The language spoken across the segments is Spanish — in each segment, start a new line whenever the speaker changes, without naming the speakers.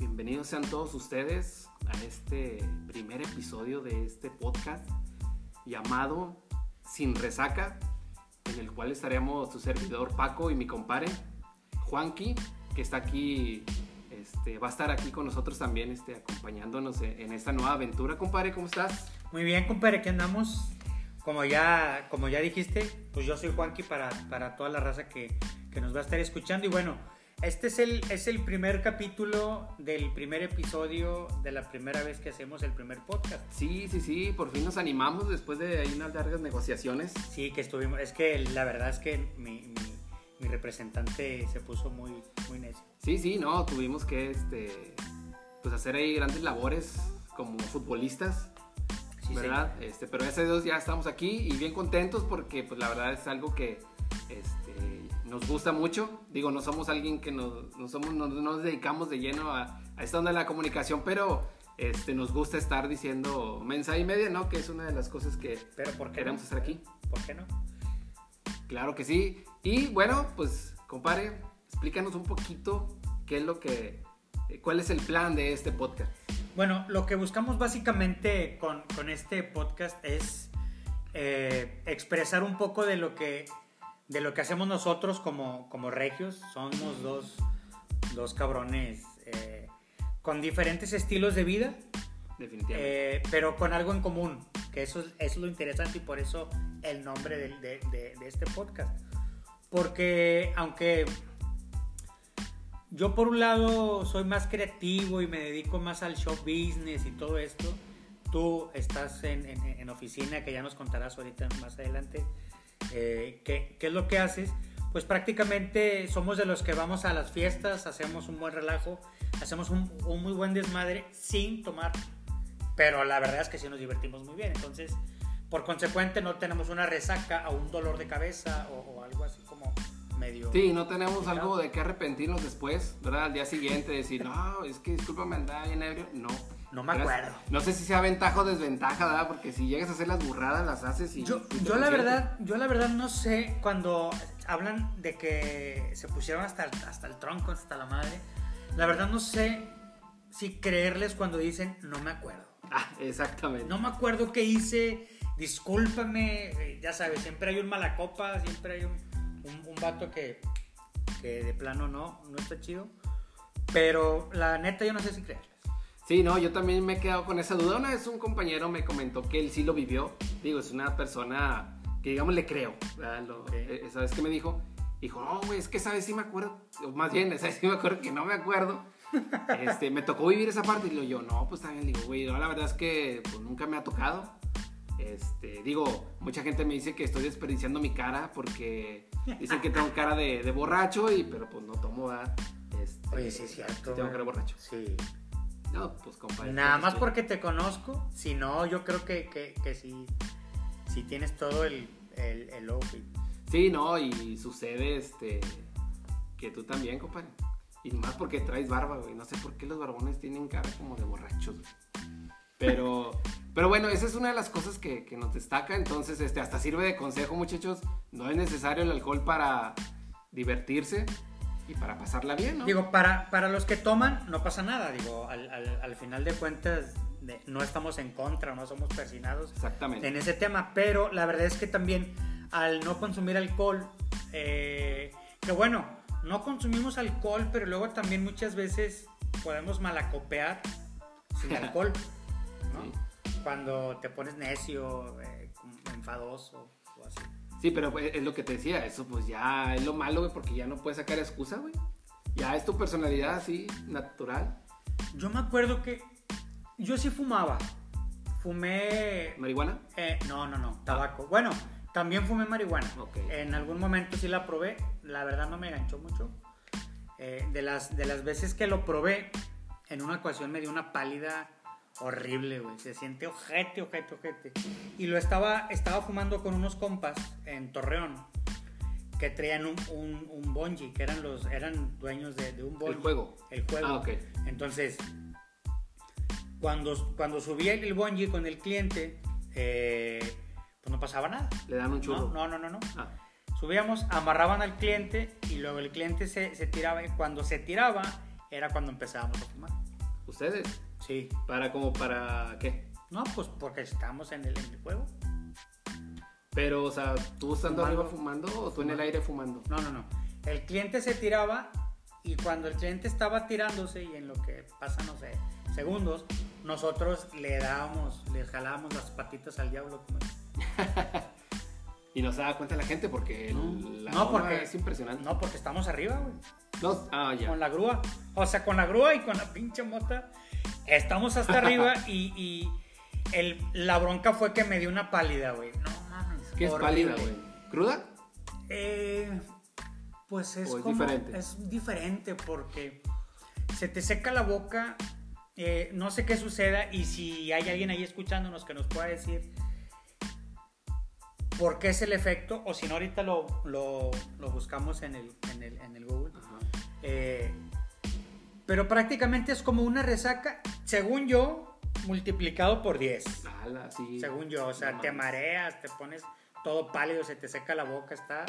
Bienvenidos sean todos ustedes a este primer episodio de este podcast llamado Sin Resaca, en el cual estaremos su servidor Paco y mi compadre Juanqui, que está aquí, este, va a estar aquí con nosotros también, este, acompañándonos en esta nueva aventura. Compadre, ¿cómo estás?
Muy bien, compadre, aquí andamos. Como ya, como ya dijiste, pues yo soy Juanqui para, para toda la raza que, que nos va a estar escuchando. Y bueno, este es el, es el primer capítulo del primer episodio de la primera vez que hacemos el primer podcast.
Sí, sí, sí, por fin nos animamos después de unas largas negociaciones.
Sí, que estuvimos, es que la verdad es que mi, mi, mi representante se puso muy, muy necio.
Sí, sí, no, tuvimos que este, pues hacer ahí grandes labores como futbolistas.
Sí,
¿verdad? Este, pero gracias a Dios ya estamos aquí y bien contentos porque pues la verdad es algo que este, nos gusta mucho. Digo, no somos alguien que nos, no somos, no, no nos dedicamos de lleno a, a esta onda de la comunicación, pero este, nos gusta estar diciendo mensaje y media, ¿no? Que es una de las cosas que
Pero ¿por qué
queremos
no?
hacer aquí.
¿Por qué no?
Claro que sí. Y bueno, pues, compadre, explícanos un poquito qué es lo que, eh, cuál es el plan de este podcast.
Bueno, lo que buscamos básicamente con, con este podcast es eh, expresar un poco de lo que, de lo que hacemos nosotros como, como regios. Somos dos, dos cabrones eh, con diferentes estilos de vida,
Definitivamente.
eh, pero con algo en común, que eso es, eso es lo interesante y por eso el nombre de- de este podcast. Porque aunque yo por un lado soy más creativo y me dedico más al show business y todo esto, tú estás en, en- en oficina, que ya nos contarás ahorita más adelante, eh, ¿qué, qué es lo que haces? Pues prácticamente somos de los que vamos a las fiestas, hacemos un buen relajo, hacemos un, un muy buen desmadre sin tomar, pero la verdad es que sí nos divertimos muy bien, entonces por consecuente no tenemos una resaca o un dolor de cabeza o, o algo así como medio...
Sí, no tenemos algo de qué arrepentirnos después, ¿verdad? Al día siguiente decir, no, es que discúlpame, andaba bien ebrio. No.
No me acuerdo.
No sé si sea ventaja o desventaja, ¿verdad? Porque si llegas a hacer las burradas, las haces y...
Yo,
y
yo la verdad, yo la verdad no sé cuando hablan de que se pusieron hasta el, hasta el tronco, hasta la madre. La verdad no sé si creerles cuando dicen no me acuerdo.
Ah, exactamente.
No me acuerdo qué hice, discúlpame, eh, ya sabes, siempre hay un malacopa, siempre hay un, un, un vato que, que de plano no, no está chido. Pero la neta yo no sé si creerles.
Sí, no, yo también me he quedado con esa duda. Una vez un compañero me comentó que él sí lo vivió. Digo, es una persona que, digamos, le creo. Lo-
Ok.
eh, Esa vez que me dijo, dijo, no, güey, es que esa vez sí me acuerdo. O más bien, esa vez sí me acuerdo que no me acuerdo. Este, me tocó vivir esa parte. Y yo, no, pues también, digo, güey, no, la verdad es que pues, nunca me ha tocado. Este, digo, mucha gente me dice que estoy desperdiciando mi cara porque dicen que tengo cara de, de borracho, y, pero pues no tomo, ¿verdad? Este,
Oye, sí es cierto.
tengo cara de borracho.
Sí.
No, pues compadre.
Nada más porque te conozco, si no, yo creo que, que, que sí, sí tienes todo el, el, el outfit.
Sí, no, y sucede este que tú también, compadre. Y más porque traes barba, güey. No sé por qué los barbones tienen cara como de borrachos, güey. Pero, pero bueno, esa es una de las cosas que, que nos destaca. Entonces, este, hasta sirve de consejo, muchachos. No es necesario el alcohol para divertirse y para pasarla bien, ¿no?
Digo, para, para los que toman, no pasa nada. Digo, al, al, al final de cuentas, de- no estamos en contra, no somos persinados
Exactamente.
en ese tema. Pero la verdad es que también, al no consumir alcohol, eh, que bueno, no consumimos alcohol, pero luego también muchas veces podemos malacopear sin alcohol, ¿no?
Sí.
Cuando te pones necio, eh, enfadoso.
Sí, pero pues, es lo que te decía. Eso pues ya es lo malo, güey, porque ya no puedes sacar excusa, güey. Ya es tu personalidad así, natural.
Yo me acuerdo que yo sí fumaba. Fumé.
¿Marihuana?
eh, no, no, no, tabaco. Bueno, también fumé marihuana.
Ok.
En algún momento sí la probé. La verdad no me enganchó mucho. Eh, de, las, de las veces que lo probé, en una ocasión me dio una pálida horrible, güey. Se siente ojete, ojete, ojete. Y lo estaba, estaba fumando con unos compas en Torreón que traían un, un, un bungee, que eran, los, eran dueños de, de un bungee.
El juego.
El juego.
Ah, ok.
Entonces, cuando, cuando subía el bungee con el cliente, eh, pues no pasaba nada.
Le dan un churro.
No, no, no, no. no.
Ah,
Subíamos, amarraban al cliente y luego el cliente se, se tiraba. Y cuando se tiraba, era cuando empezábamos a fumar.
¿Ustedes?
Sí.
¿Para como para qué?
No, pues porque estábamos en el, en el juego.
Pero, o sea, ¿tú estando
Fumando.
arriba fumando o tú en el aire fumando?
No, no, no. El cliente se tiraba y cuando el cliente estaba tirándose y en lo que pasa, no sé, segundos, nosotros le dábamos, le jalábamos las patitas al diablo. como.
Y no se da cuenta la gente porque el- la
No, porque-
es impresionante.
No, porque estamos arriba, güey.
No, ah, ya.
Con la grúa. O sea, con la grúa y con la pinche mota. Estamos hasta arriba y, y el, la bronca fue que me dio una pálida, güey. No mames.
¿Qué es pálida, güey? ¿Cruda?
Eh, pues es,
¿O es
como-
diferente?
Es diferente porque se te seca la boca. eh, no sé qué suceda y si hay alguien ahí escuchándonos que nos pueda decir por qué es el efecto o si no ahorita lo, lo- lo buscamos en el, en el, en el Google. Eh, pero prácticamente es como una resaca, según yo, multiplicado por 10.
Ala, sí.
Según yo, o sea,
No
te
mames.
mareas, te pones todo pálido, se te seca la boca, está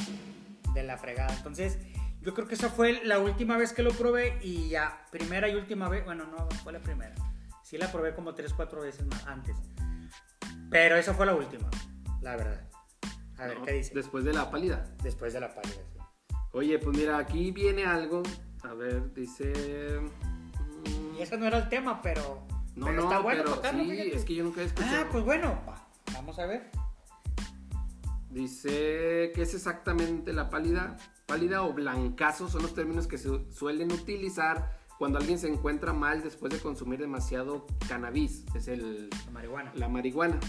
de la fregada. Entonces, yo creo que esa fue la última vez que lo probé y ya, primera y última vez, bueno, no fue la primera. Sí la probé como 3, 4 veces más antes. Pero esa fue la última, la verdad. A ver, ¿qué dice?
Después de la pálida.
Después de la pálida, sí.
Oye, pues mira, aquí viene algo. A ver, dice. mm,
Y ese no era el tema, pero,
No,
pero
no,
está bueno
pero
tocarlo,
sí,
fíjate.
es que yo nunca he escuchado.
Ah, pues bueno, va, vamos a ver.
Dice que es exactamente la pálida. Pálida o blancazo son los términos que se suelen utilizar cuando alguien se encuentra mal después de consumir demasiado cannabis. Es el,
La marihuana.
la marihuana.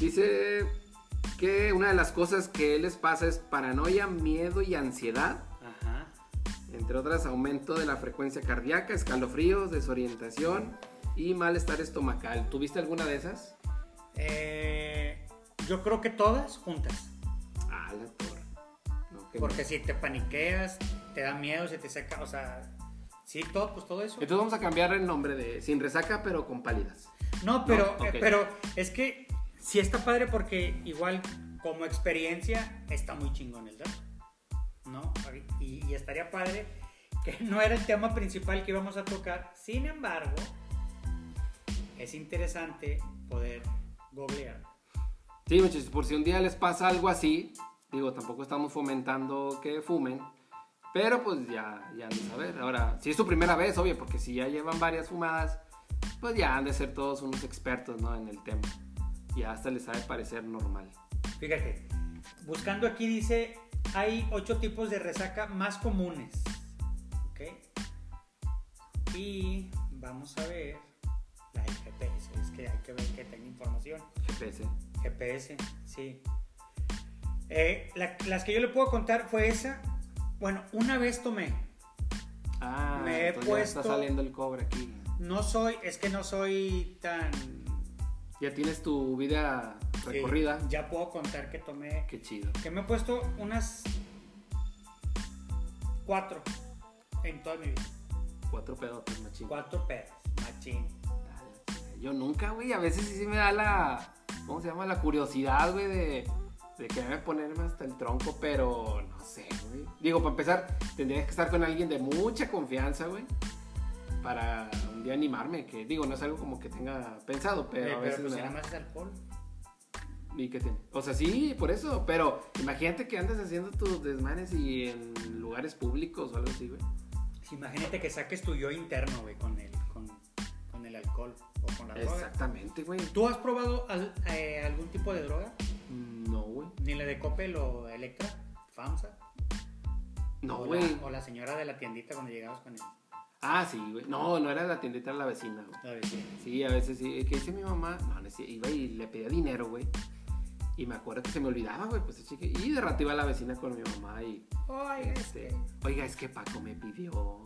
Dice que una de las cosas que les pasa es paranoia, miedo y ansiedad. Entre otras, aumento de la frecuencia cardíaca, escalofríos, desorientación y malestar estomacal. ¿Tuviste alguna de esas?
Eh, yo creo que todas juntas.
Ah, la torre. No,
Porque si te paniqueas, te da miedo, se te seca, o sea, sí, todo, pues todo eso.
Entonces vamos a cambiar el nombre de sin resaca, pero con pálidas.
No, pero,
No,
eh, pero es que sí está padre porque igual como experiencia está muy chingón el dato. ¿No? Y, y estaría padre que no era el tema principal que íbamos a tocar. Sin embargo, es interesante poder googlear.
Sí, muchachos, por si un día les pasa algo así, digo, tampoco estamos fomentando que fumen, pero pues ya, ya han de saber. Ahora, si es su primera vez, obvio, porque si ya llevan varias fumadas, pues ya han de ser todos unos expertos, ¿no? En el tema. Ya hasta les ha de parecer normal.
Fíjate, buscando aquí dice, hay ocho tipos de resaca más comunes. ¿Ok? Y vamos a ver la del GPS. Es que hay que ver que tenga información.
GPS.
GPS, sí. Eh, la- las que yo le puedo contar fue esa. Bueno, una vez tomé.
Ah,
Me he
ya está
puesto-
saliendo el cobre aquí.
No soy, es que no soy tan...
Ya tienes tu vida
sí,
recorrida.
ya puedo contar que tomé
Qué chido.
que me he puesto unas cuatro en toda mi vida.
Cuatro pedotes, machín.
Cuatro pedas, machín.
Yo nunca, güey. A veces sí, sí me da la. ¿Cómo se llama? La curiosidad, güey, de, de quererme ponerme hasta el tronco, pero no sé, güey. Digo, para empezar, tendrías que estar con alguien de mucha confianza, güey. Para un día animarme, que digo, no es algo como que tenga pensado, pero
Eh,
a
pero
veces
pues
me
nada
da.
más es alcohol.
¿Y qué tiene? O sea, sí, por eso, pero imagínate que andes haciendo tus desmanes y en lugares públicos o algo así, güey.
Imagínate que saques tu yo interno, güey, con el, con, con el alcohol o con la droga.
Exactamente, güey.
¿Tú has probado al- eh, algún tipo de droga?
No, güey.
Ni la de Coppel o Electra, FAMSA.
No, güey.
o la señora de la tiendita cuando llegabas con el,
Ah, sí, güey. No, no era la tiendita, era la vecina, güey.
la vecina.
Sí, a veces sí. ¿Qué dice mi mamá? No, no, sí, iba y le pedía dinero, güey. Y me acuerdo que se me olvidaba, güey, pues chique. Y de rato iba la vecina con mi mamá y.
Ay,
Este, oiga, es que Paco me pidió.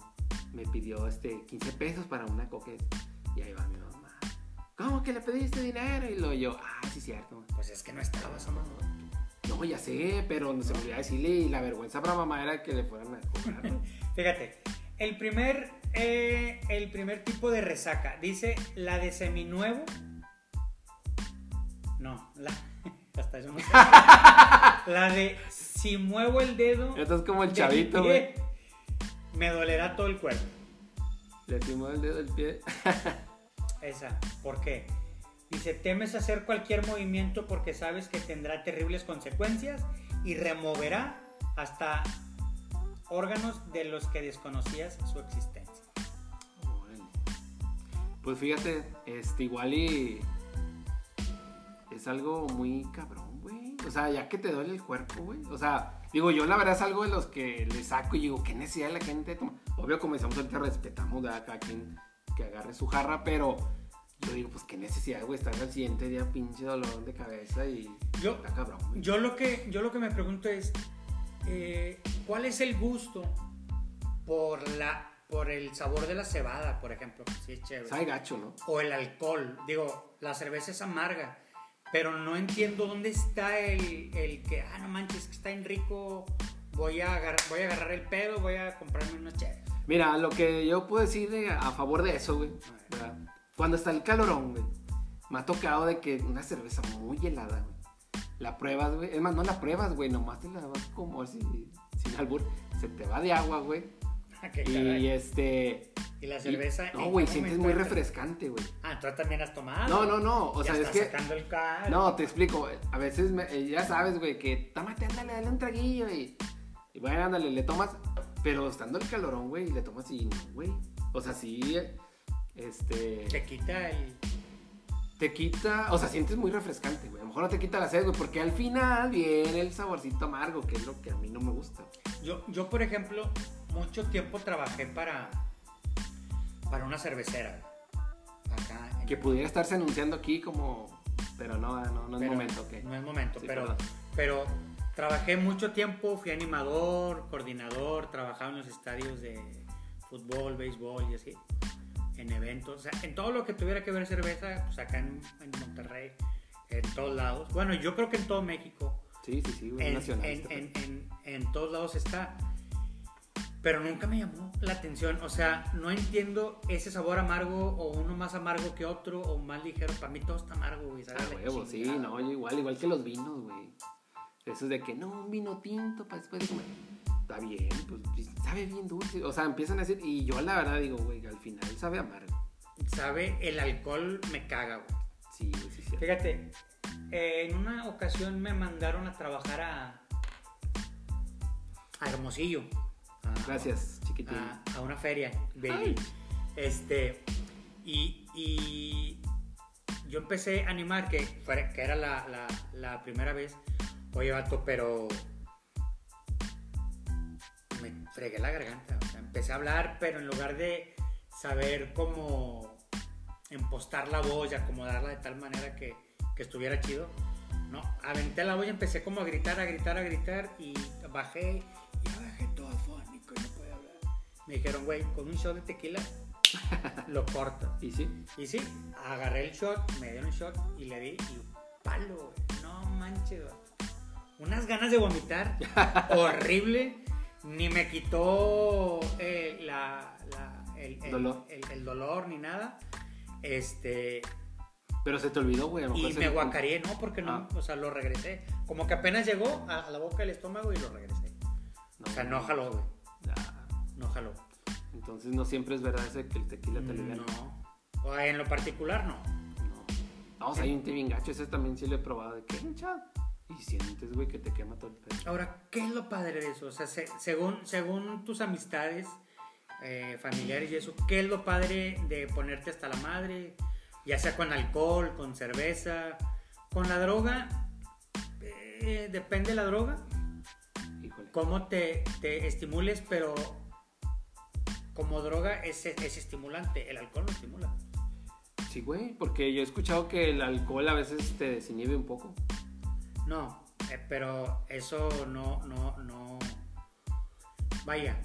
Me pidió este 15 pesos para una coqueta. Y ahí va mi mamá. ¿Cómo que le pediste dinero? Y lo yo, ah, sí, cierto.
Pues es que no estabas, mamá.
No, ya sé, pero no se me olvidaba decirle. Y la vergüenza para mamá era que le fueran a cobrar.
Fíjate, el primer, eh, el primer tipo de resaca, dice la de seminuevo. No, la, hasta eso no sé. la de si muevo el dedo.
Esto es como el chavito,
pie. Me dolerá todo el cuerpo.
Le firmó el dedo del pie.
Esa, ¿por qué? Dice, temes hacer cualquier movimiento porque sabes que tendrá terribles consecuencias y removerá hasta órganos de los que desconocías su existencia.
Pues fíjate, este igual y es algo muy cabrón, güey. O sea, ya que te duele el cuerpo, güey. O sea, digo, yo la verdad es algo de los que le saco y digo, ¿qué necesidad de la gente? toma? Obvio, como decíamos ahorita, respetamos a cada quien que agarre su jarra, pero yo digo, pues qué necesidad, güey, estar al siguiente día pinche dolor de cabeza y
Yo-
está cabrón, güey.
Yo lo que, yo lo que me pregunto es, eh, ¿cuál es el gusto por, la, por el sabor de la cebada, por ejemplo? que Sí, es chévere.
Sabe gacho, ¿no?
o el alcohol. Digo, la cerveza es amarga, pero no entiendo dónde está el, el que, ah, no manches, que está en rico, voy a, agar- voy a agarrar el pedo, voy a comprarme unas chéveres.
Mira, lo que yo puedo decir de- a favor de eso, güey, cuando está el calorón, güey, me ha tocado de que una cerveza muy helada, güey, la pruebas, güey, es más, no la pruebas, güey, nomás te la vas como así, sin albur, se te va de agua, güey,
Qué
y
caray.
este...
Y la
y-
cerveza. ¿en
no, güey, sientes muy refrescante, güey.
Ah, tú también has tomado.
No, no, no, o
Ya
sea, es que...
sacando el cal.
No, te explico. A veces me- eh, ya sabes, güey, que tómate, ándale, dale un traguillo y, y bueno, ándale, le tomas, pero estando el calorón, güey, le tomas y no, güey. O sea, sí, este,
Te quita el.
te quita, o sea, sientes muy refrescante, güey. Mejor no te quita la sed, güey, porque al final viene el saborcito amargo, que es lo que a mí no me gusta.
Yo, yo, por ejemplo, mucho tiempo trabajé para. Para una cervecera. Acá. en-
Que pudiera estarse anunciando aquí como, pero no, no, no es
pero
momento, ok.
No es momento,
Sí,
pero,
perdón.
pero trabajé mucho tiempo, fui animador, coordinador, trabajaba en los estadios de fútbol, béisbol y así, en eventos, o sea, en todo lo que tuviera que ver cerveza, pues acá en, en Monterrey, en todos lados. Bueno, yo creo que en todo México,
Sí, sí, sí,
en,
nacional.
en,
este
en, en- todos lados está. Pero nunca me llamó la atención. O sea, no entiendo ese sabor amargo o uno más amargo que otro o más ligero. Para mí todo está amargo, güey.
Ah, huevo, sí, no, yo igual, igual que los vinos, güey. Eso es de que no, un vino tinto para después de comer. Está bien, pues sabe bien dulce. O sea, empiezan a decir, y yo la verdad digo, güey, al final sabe amargo.
Sabe, el alcohol me caga, güey.
Sí, güey, sí, sí.
Fíjate, eh, en una ocasión me mandaron a trabajar a, a Hermosillo. A-
Gracias, chiquitín.
a, a una feria, baby.
Ay.
Este, y, y yo empecé a animar, que, fuera- que era la, la- la primera vez. Oye, vato, pero me fregué la garganta. o sea, empecé a hablar, pero en lugar de saber cómo impostar la voz y acomodarla de tal manera que, que estuviera chido, no, aventé la voz y empecé como a gritar, a gritar, a gritar y bajé y bajé todo afónico y no podía hablar. Me dijeron, güey, con un shot de tequila lo corto.
Y sí,
Y sí, agarré el shot, me dieron un shot y le di y palo, güey. No manches, güey. Unas ganas de vomitar horrible. Ni me quitó eh, la, la- el, el-
Dolor.
el- el dolor ni nada. Este.
pero se te olvidó, güey.
Y me guacareé, ¿no? Porque no,
Ah.
o sea, lo regresé. Como que apenas llegó a, a la boca del estómago y lo regresé.
No,
O sea, no jaló, güey.
Ya.
No jaló.
Entonces no siempre es verdad ese que el tequila te alivia.
No. O en lo particular, no.
No. Vamos, hay un té bien gacho. Ese también sí lo he probado. ¿De qué, chat? Y sientes, güey, que te quema todo el pecho.
Ahora, ¿qué es lo padre de eso? O sea, se- según, según tus amistades, eh, familiares y eso, ¿qué es lo padre de ponerte hasta la madre? Ya sea con alcohol, con cerveza, con la droga. eh, depende de la droga,
Híjole.
cómo te, te estimules, pero como droga es, es estimulante, el alcohol no estimula.
Sí, güey, porque yo he escuchado que el alcohol a veces te desinhibe un poco.
No, eh, pero eso no, no, no. Vaya,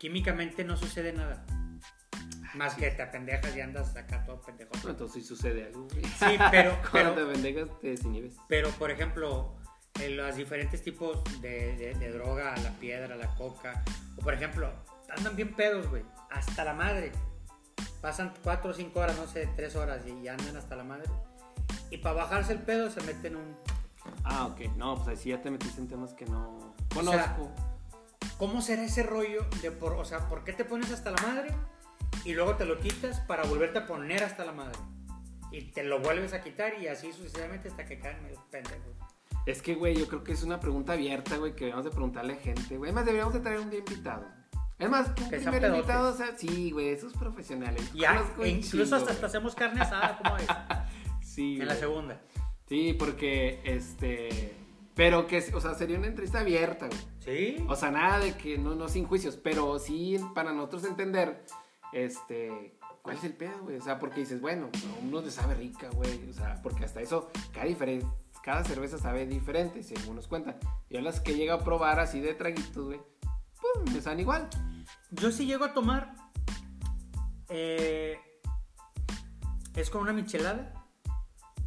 químicamente no sucede nada. Más que te apendejas y andas acá todo pendejo.
No, entonces sí sucede algo.
Sí, pero,
Cuando
pero,
te pendejas, te desinhibes.
pero por ejemplo, en los diferentes tipos de, de- de droga, la piedra, la coca, o por ejemplo, andan bien pedos, güey, hasta la madre. Pasan 4 o 5 horas, no sé, 3 horas y andan hasta la madre. Y para bajarse el pedo se meten un
Ah, ok. No, pues ahí sí ya te metiste en temas que no
O sea,
conozco.
¿Cómo será ese rollo de por, o sea, por qué te pones hasta la madre y luego te lo quitas para volverte a poner hasta la madre. Y te lo vuelves a quitar y así sucesivamente hasta que caen medio pendejos.
Es que, güey, yo creo que es una pregunta abierta, güey, que debemos de preguntarle a gente, güey. Además, deberíamos de traer un día invitado. Es más, que un
Que
primer invitado, o sea, sí, güey, esos profesionales.
Ya, e incluso
chingo,
hasta, hasta hacemos carne asada, ¿cómo es?
Sí,
En la segunda.
Sí, porque, este... Pero que, o sea, sería una entrevista abierta, güey.
¿Sí?
O sea, nada de que no, no sin juicios, pero sí para nosotros entender, este, cuál es el pedo, güey. O sea, porque dices, bueno, a uno le sabe rica, güey. O sea, porque hasta eso, cada, diferen- cada cerveza sabe diferente, según nos cuentan. Yo las que llego a probar así de traguitos, güey, pues me saben igual.
Yo sí llego a tomar. eh, es con una michelada.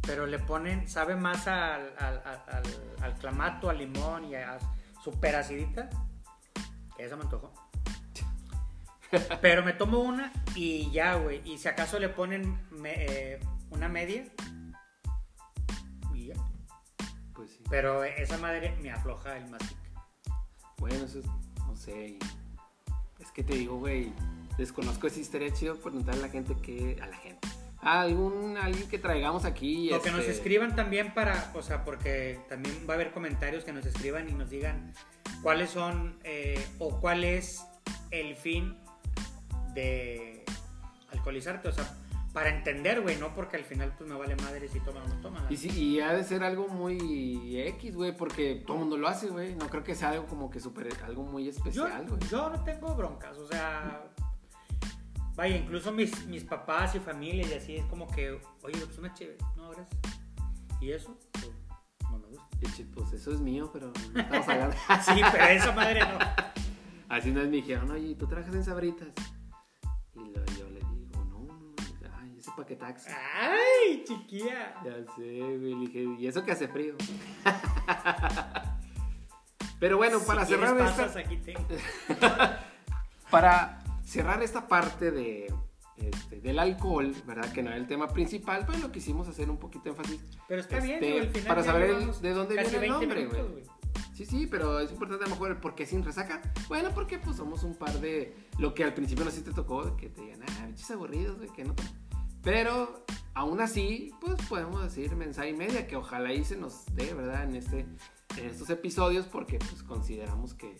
Pero le ponen, sabe más al, al, al- clamato, al limón y a super acidita. Que esa me antojó. Pero me tomo una y ya, güey. Y si acaso le ponen me- eh, una media. Y ya.
Pues sí.
Pero esa madre me afloja el mastic.
Bueno, eso es, no sé. Es que te digo, güey, desconozco esa historia chido preguntarle a la gente que, a la gente. A algún, alguien que traigamos aquí.
O que nos
este,
escriban también para, o sea, porque también va a haber comentarios que nos escriban y nos digan cuáles son eh, o cuál es el fin de alcoholizarte, o sea, para entender, güey, no porque al final pues me vale madre si toman o no toman.
Y, sí, y ha de ser algo muy X, güey, porque todo el mundo lo hace, güey. No creo que sea algo como que super, algo muy
yo,
especial, güey.
yo no tengo broncas, o sea, vaya, incluso mis, mis papás y familia y así es como que, oye, pues una chévere, no, gracias. ¿Y eso? Pues, no me gusta.
Pues eso es mío, pero no estamos hablando.
Sí, pero esa madre no.
Así no es me dijeron, oye, ¿tú trabajas en Sabritas? Y lo- yo le digo, no, no, no, ay, ese paquetaxi.
¡Ay, chiquilla!
Ya sé, güey, le dije, ¿y eso que hace frío? Pero bueno, para
Si
cerrar esta...
pasas, aquí tengo.
Para cerrar esta parte de, este, del alcohol, ¿verdad? Que no era el tema principal, pero lo quisimos hacer un poquito de énfasis.
Pero está bien,
Este,
digo, al final
para saber de dónde viene el
20
nombre, güey. Sí, sí, pero es importante a lo mejor el por qué sin resaca. Bueno, porque pues somos un par de... Lo que al principio no si te tocó, que te digan, ah, bichos aburridos, güey, que no toman". Pero aún así, pues podemos decir mensaje y media, que ojalá y se nos dé, ¿verdad? En, este, en estos episodios, porque pues consideramos que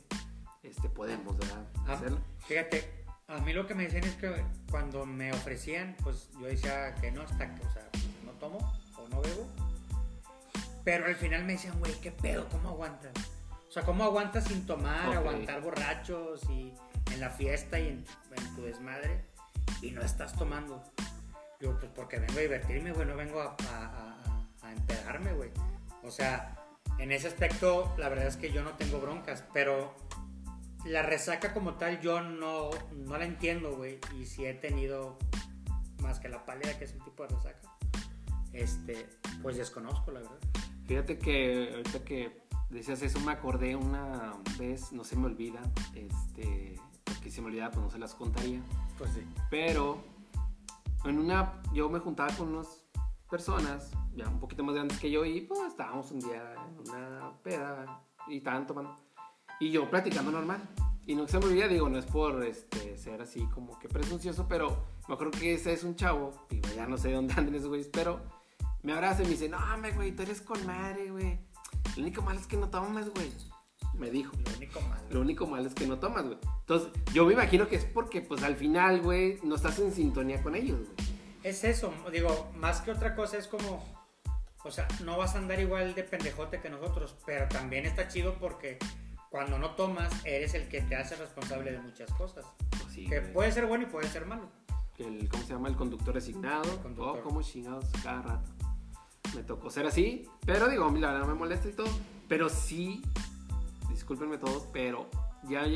este, podemos, ¿verdad?
Ah,
Hacerlo.
Fíjate, a mí lo que me decían es que cuando me ofrecían, pues yo decía que no, hasta que, o sea, no tomo o no bebo. Pero al final me decían, güey, ¿qué pedo? ¿Cómo aguantas? O sea, ¿cómo aguantas sin tomar, aguantar borrachos y en la fiesta y en, en tu desmadre y no estás tomando? Digo, pues porque vengo a divertirme, güey, no vengo a, a, a- a empedarme, güey. O sea, en ese aspecto, la verdad es que yo no tengo broncas, pero la resaca como tal yo no, no la entiendo, güey. Y si he tenido más que la pálida, que es un tipo de resaca, este, pues desconozco, la verdad.
Fíjate que ahorita que decías eso me acordé una vez, no se me olvida, este, porque si me olvida pues no se las contaría,
Pues sí.
pero en una, yo me juntaba con unas personas ya un poquito más grandes que yo y pues estábamos un día en una peda y estaban tomando y yo platicando normal. Y no se me olvida, digo, no es por este, ser así como que presuncioso, pero me acuerdo que ese es un chavo, digo, ya no sé de dónde andan esos güeyes, pero me abraza y me dice, no, me güey, tú eres con madre, güey. Lo único malo es que no tomas, güey. Me dijo.
Lo único malo.
Lo único malo es que no tomas, güey. Entonces, yo me imagino que es porque, pues, al final, güey, no estás en sintonía con ellos, güey.
Es eso, digo, más que otra cosa es como, o sea, no vas a andar igual de pendejote que nosotros, pero también está chido porque cuando no tomas, eres el que te hace responsable de muchas cosas.
Sí,
Que
güey.
puede ser bueno y puede ser malo.
El, ¿Cómo se llama? El conductor designado.
El conductor.
Oh, como chingados cada rato. Me tocó ser así, pero digo, la verdad no me molesta y todo. Pero sí, discúlpenme todos, pero ya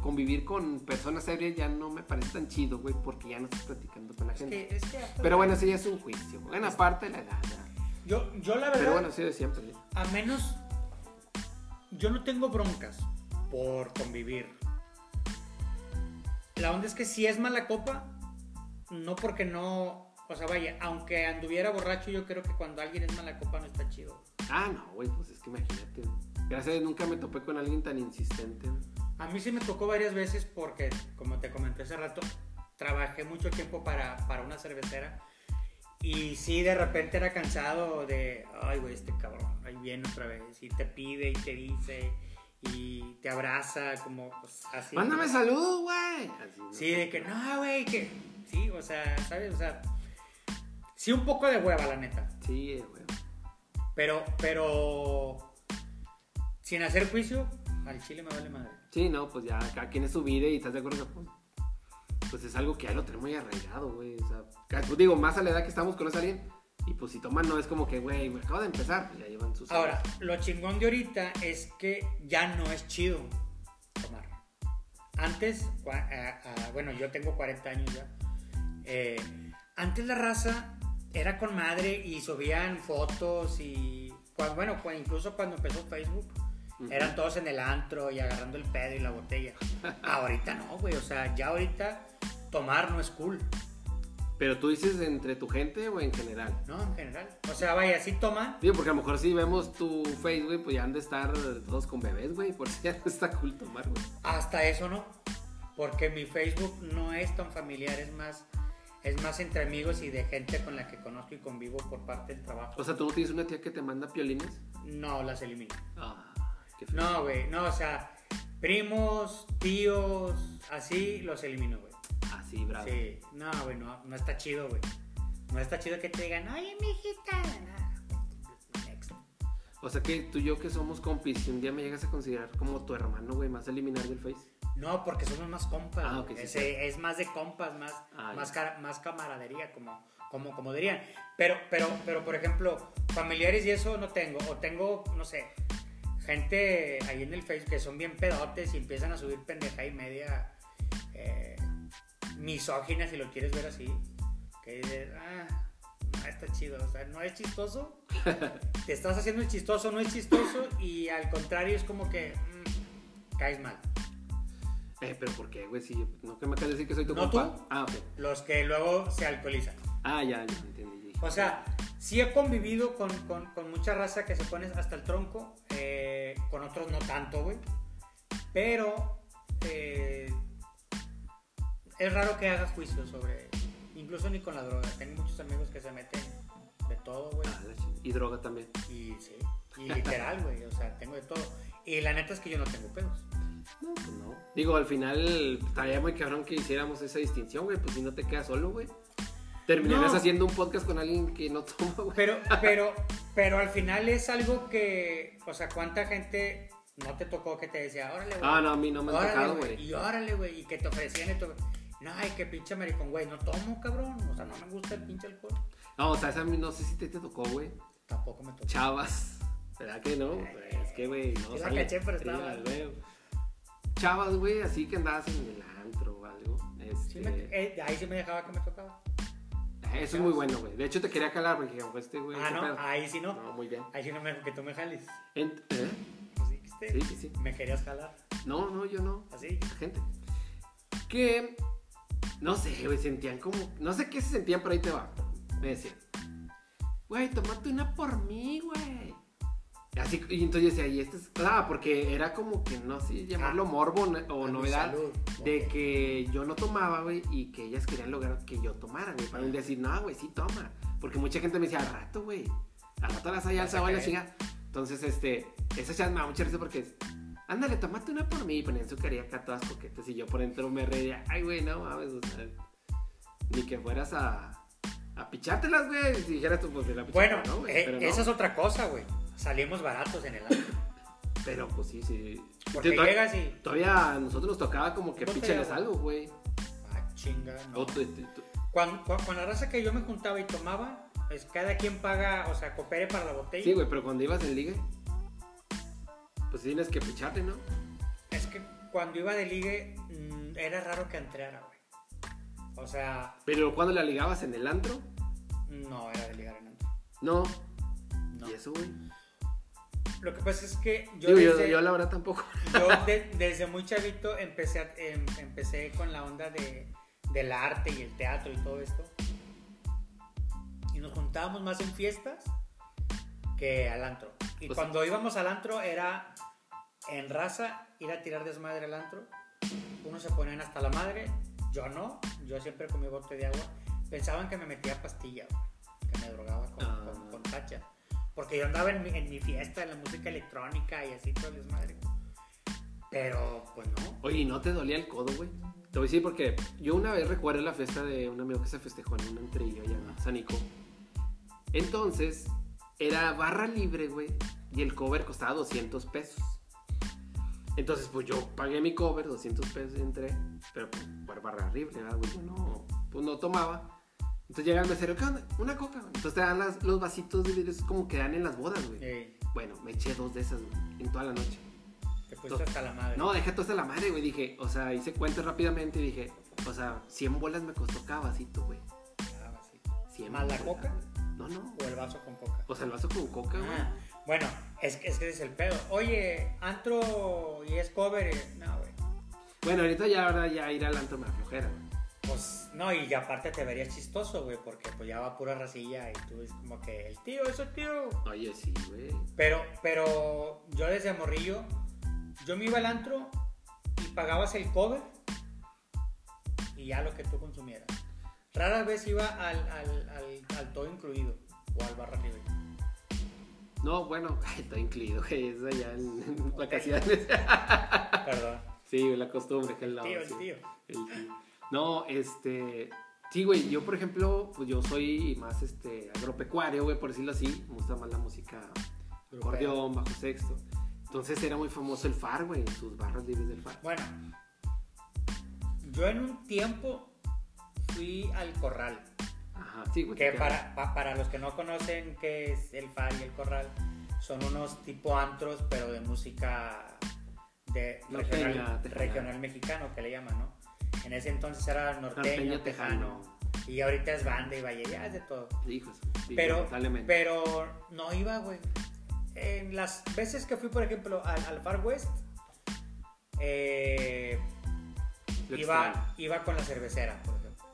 convivir con personas serias ya no me parece tan chido, güey, porque ya no estás platicando con la
Es
gente.
que, es que hasta-
Pero bueno, ya es un juicio. Bueno, aparte de la edad.
yo, yo la verdad,
Pero bueno, sí de siempre. ¿sí?
a menos, yo no tengo broncas por convivir. La onda es que si es mala copa, no porque no, o sea, vaya, aunque anduviera borracho, yo creo que cuando alguien es mala copa no está chido.
Ah, no, güey, pues es que imagínate. Gracias a Dios nunca me topé con alguien tan insistente.
A mí sí me tocó varias veces porque, como te comenté hace rato, trabajé mucho tiempo para, para una cervecera. Y sí, de repente era cansado de, ay, güey, este cabrón, ahí viene otra vez. Y te pide y te dice y te abraza, como pues, así.
Mándame saludos, güey. Así, ¿no?
Sí, de que no, güey, que. Sí, o sea, ¿sabes? O sea, sí, un poco de hueva, la neta.
Sí, eh, güey.
Pero, pero. Sin hacer juicio, al chile me vale madre.
Sí, no, pues ya cada quien es su vida y estás de acuerdo que pues, pues es algo que ya lo tenemos muy arraigado, güey. O sea, pues digo, más a la edad que estamos con alguien. Y pues si toman no es como que, güey, me acabo de empezar, pues ya llevan sus
Ahora, lo chingón de ahorita es que ya no es chido tomar. Antes, bueno, yo tengo 40 años ya. Eh, antes la raza era con madre y subían fotos y, bueno, incluso cuando empezó Facebook. Eran todos en el antro y agarrando el pedo y la botella. ahorita no, güey, o sea, ya ahorita tomar no es cool,
Pero tú dices entre tu gente o en general.
¿no? En general. O sea, vaya, sí toman,
Digo, porque a lo mejor si vemos tu face, güey, pues ya han de estar todos con bebés, güey. Por si ya no está cool tomar, güey.
Hasta eso no, porque mi Facebook no es tan familiar, es más, es más entre amigos y de gente con la que conozco y convivo por parte del trabajo.
O sea, ¿tú no tienes una tía que te manda piolines?
No las elimino.
Ah.
No, güey, no, o sea, primos, tíos, así los elimino, güey.
Así, bravo.
Sí, no, güey, no, no está chido, güey. No está chido que te digan, oye, mijita.
O sea que tú y yo que somos compis, si un día me llegas a considerar como tu hermano, güey, más eliminar del face.
No, porque somos más compas.
Ah,
güey.
ok, sí,
es,
sí.
es más de compas, más,
Ah,
más camaradería, como, como, como dirían. Pero, pero, pero, por ejemplo, familiares y eso no tengo. O tengo, no sé, gente ahí en el Facebook que son bien pedotes y empiezan a subir pendeja y media eh, misógina, si lo quieres ver así. Que dices, ah, no está chido. O sea, no es chistoso. Te estás haciendo el chistoso, no es chistoso. Y al contrario, es como que mm, caes mal.
Eh, pero ¿por qué, güey? Si no que me acabas de decir que soy tu
¿No
compa.
tú?
Ah, ok.
los que luego se alcoholizan.
Ah, ya, ya entendí.
O sea, sí he convivido con, con, con mucha raza que se pone hasta el tronco, eh, con otros no tanto, güey. Pero eh, es raro que hagas juicio sobre, incluso ni con la droga. Tengo muchos amigos que se meten de todo, güey.
Ah, y droga también.
Y sí, y literal, güey. O sea, tengo de todo. Y la neta es que yo no tengo pedos.
No, pues no. Digo, al final estaría muy cabrón que hiciéramos esa distinción, güey. Pues si no te quedas solo, güey. Terminarías
No.
haciendo un podcast con alguien que no toma, güey.
Pero, pero, pero al final es algo que, o sea, ¿cuánta gente no te tocó que te decía, órale, güey?
Ah, no, a mí no me ha tocado, güey.
Y órale, güey, y que te ofrecían esto. No, ay, qué pinche maricón, güey, no tomo, cabrón. O sea, no me gusta el pinche alcohol.
No, o sea, esa a mí no sé si te, te tocó, güey.
Tampoco me tocó.
Chavas. ¿Verdad que no?
Ay,
Pues, es que, güey, no
sí la caché, pero estaba
güey. Chavas, güey, así que andabas en el antro o algo. Este,
Sí me- eh, ahí sí me dejaba que me tocaba.
Eso es muy bueno, güey. De hecho, te quería calar porque dije, este, güey.
ah, no,
pedo.
ahí sí no.
No, muy bien.
Ahí sí no me que tú me jales.
Ent- ¿eh?
Pues dijiste,
Sí, sí, sí.
me querías jalar.
No, no, yo no.
Así.
gente. Que, no sé, güey, sentían como, no sé qué se sentían, pero ahí te va. Me decían, güey, tomate una por mí, güey. Así, y entonces decía, y este es, ah, porque era como que, no sé, llamarlo
Ah.
morbo o
A
novedad
salud.
de que yo no tomaba, güey, y que ellas querían lograr que yo tomara, güey, para decir, no, güey, sí toma. Porque mucha gente me decía, al rato, güey, al rato las hay al sábado la chinga. Entonces, este, esa chat me da mucha risa porque es, ándale, tomate una por mí. Y ponían su carilla acá todas coquetas y yo por dentro me reía, ay, güey, no mames, o sea, ni que fueras a, a pichártelas, güey. Si dijeras tú, pues de la
Bueno,
pichada, ¿no,
eh,
Pero no.
esa es otra cosa, güey. Salimos baratos en el antro.
Pero pues sí, sí.
Porque
to-
llegas y.
Todavía a nosotros nos tocaba como que píchales algo, güey.
Ah, chinga, no. Cuando, cu- con la raza que yo me juntaba y tomaba, pues cada quien paga, o sea, coopere para la botella.
Sí, güey, pero cuando ibas en ligue, pues tienes que picharte, ¿no?
Es que cuando iba de ligue, mm, era raro que entrara, güey. O sea,
Pero cuando la ligabas en el antro,
no era de ligar en antro.
no.
No.
¿Y eso, güey?
Lo que pasa es que yo,
Digo,
desde,
yo la verdad tampoco.
yo de- desde muy chavito empecé, a- em- empecé con la onda de, del arte y el teatro y todo esto. Y nos juntábamos más en fiestas que al antro. Y
Pues-
cuando íbamos al antro era en raza ir a tirar desmadre al antro. Unos se ponían hasta la madre yo no, yo siempre comí bote de agua. Pensaban que me metía pastilla, que me drogaba con,
Ah.
con, con tacha. Porque yo andaba en mi, en mi fiesta, en la música electrónica y así todo el desmadre. Pero, pues no.
Oye, ¿y no te dolía el codo, güey? Te voy a decir porque yo una vez recuerdo la fiesta de un amigo que se festejó en un entrillo allá en Sanico. Entonces, era barra libre, güey, y el cover costaba 200 pesos. Entonces, pues yo pagué mi cover, 200 pesos entré, pero pues, barra libre, ¿verdad, güey? Yo no, pues no tomaba. Entonces llega el mesero, ¿qué onda? Una coca, güey. Entonces te dan las- los vasitos de vidrio, es como que dan en las bodas, güey.
Eh,
Bueno, me eché dos de esas, güey, en toda la noche.
te pusiste hasta la madre.
No, dejé todo hasta la madre, güey. Dije, o sea, hice cuentas rápidamente y dije, o sea, 100 bolas me costó cada vasito, güey.
Ah, sí.
100
¿Más la coca?
No, no.
O el vaso con coca.
O sea, el vaso con coca, güey.
Ah, bueno, es, que- es que es el pedo. Oye, antro y es cover. eh, No, güey.
Bueno, ahorita ya, verdad, ya ir al antro me flojera, güey.
Pues no, y aparte te verías chistoso, güey, porque pues ya va pura racilla y tú es como que el tío, ese tío.
Oye, sí, güey.
Pero, pero yo desde morrillo, yo me iba al antro y pagabas el cover y ya lo que tú consumieras. Rara vez iba al, al, al, al todo incluido o al barra libre.
No, bueno, está incluido, güey. Eso ya en, en vacaciones.
Perdón.
sí, la costumbre que es la
Tío, el tío.
El tío. No, este. Sí, güey, yo por ejemplo, pues yo soy más este agropecuario, güey, por decirlo así. Me gusta más la música acordeón, bajo sexto. Entonces era muy famoso el FAR, güey, sus barras libres del FAR.
Bueno, yo en un tiempo fui al corral.
Ajá, sí, güey.
Que para, pa- para los que no conocen qué es el far y el corral, son unos tipo antros, pero de música de regional, regional mexicano, que le llaman, ¿no? En ese entonces era norteño,
Norteño,
tejano. Y ahorita es banda y valle, ya es de todo.
Hijos,
Pero, pero no iba, güey. En las veces que fui, por ejemplo, al, al Far West, eh, iba, iba con la cervecera, por ejemplo.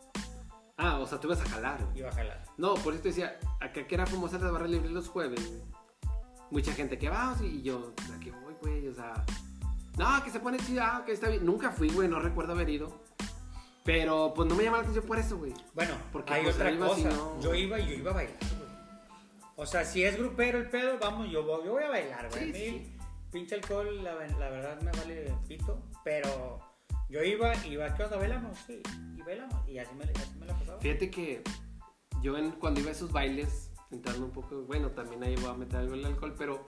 Ah, o sea, tú ibas a jalar, güey.
Iba a jalar.
No, por eso te decía, acá que era famosa las barras libres los jueves, güey. Mucha gente que va, y yo, ¿a qué voy, güey? O sea, no, que se pone chida, ah, que está bien. Nunca fui, güey, no recuerdo haber ido. Pero, pues no me llama la atención por eso, güey.
Bueno,
Porque,
hay
pues,
otra
y
cosa.
no-
Yo iba y yo iba a bailar, güey. O sea, si es grupero el pedo, vamos, yo voy, yo voy a bailar, güey.
Sí,
A mí,
sí.
pinche alcohol, la, la verdad me vale pito. Pero yo iba, iba, ¿qué onda? ¿Bailamos? Sí, y bailamos. Y así me, así me la pasaba.
Fíjate que yo en- cuando iba a esos bailes, entrando un poco, bueno, también ahí voy a meter algo el alcohol, pero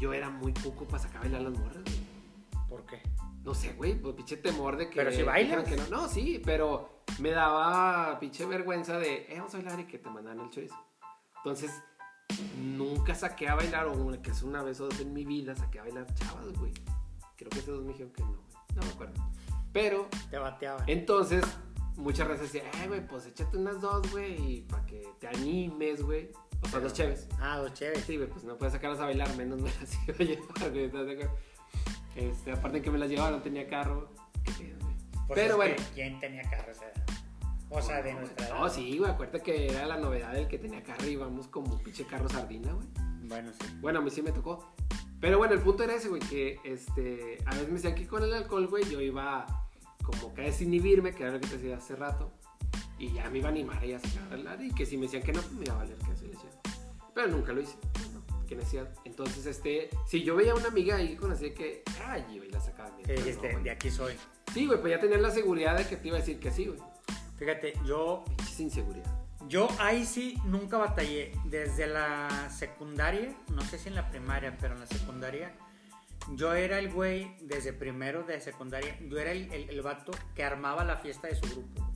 yo era muy poco para sacar a bailar las morras, güey.
¿Por qué?
No sé, güey, pues pinche temor de que.
Pero si bailas.
que no. no, sí, pero me daba pinche vergüenza de, eh, vamos a bailar y que te mandan el chorizo. Entonces, nunca saqué a bailar, o una, que es una vez o dos en mi vida, saqué a bailar chavas, güey. Creo que esos dos me dijeron que no, güey. No me acuerdo. Pero,
Te bateaban.
entonces, muchas veces decía, eh, güey, pues échate unas dos, güey, para que te animes, güey. O sea, dos chéves.
Ah, dos chéveres.
Sí, güey, pues no puedes sacarlas a bailar, menos me las iba a llevar, güey. Este, aparte de que me las llevaba, no tenía carro. Qué pedo, güey.
Pues
Pero bueno.
¿Quién tenía carro esa edad? O sea, de nuestra edad.
No, sí, güey, acuérdate que era la novedad del que tenía carro y íbamos como pinche carro sardina, güey.
Bueno, sí.
Bueno, a mí sí me tocó. Pero bueno, el punto era ese, güey, que este, a veces me decían que con el alcohol, güey, yo iba como que a desinhibirme, que era lo que te decía hace rato. Y ya me iba a animar y a sacar a bailar. Y que si me decían que no, pues me iba a valer que así le decía. Pero nunca lo hice. Entonces, este, si yo veía a una amiga ahí con así que, ay, güey, la sacaba.
Sí,
no,
de aquí soy.
Sí, güey, pues ya tenías la seguridad de que te iba a decir que sí, güey.
Fíjate, yo
inseguridad.
Yo ahí sí nunca batallé. Desde la secundaria, no sé si en la primaria, pero en la secundaria, yo era el güey, desde primero de secundaria, yo era el, el, el vato que armaba la fiesta de su grupo.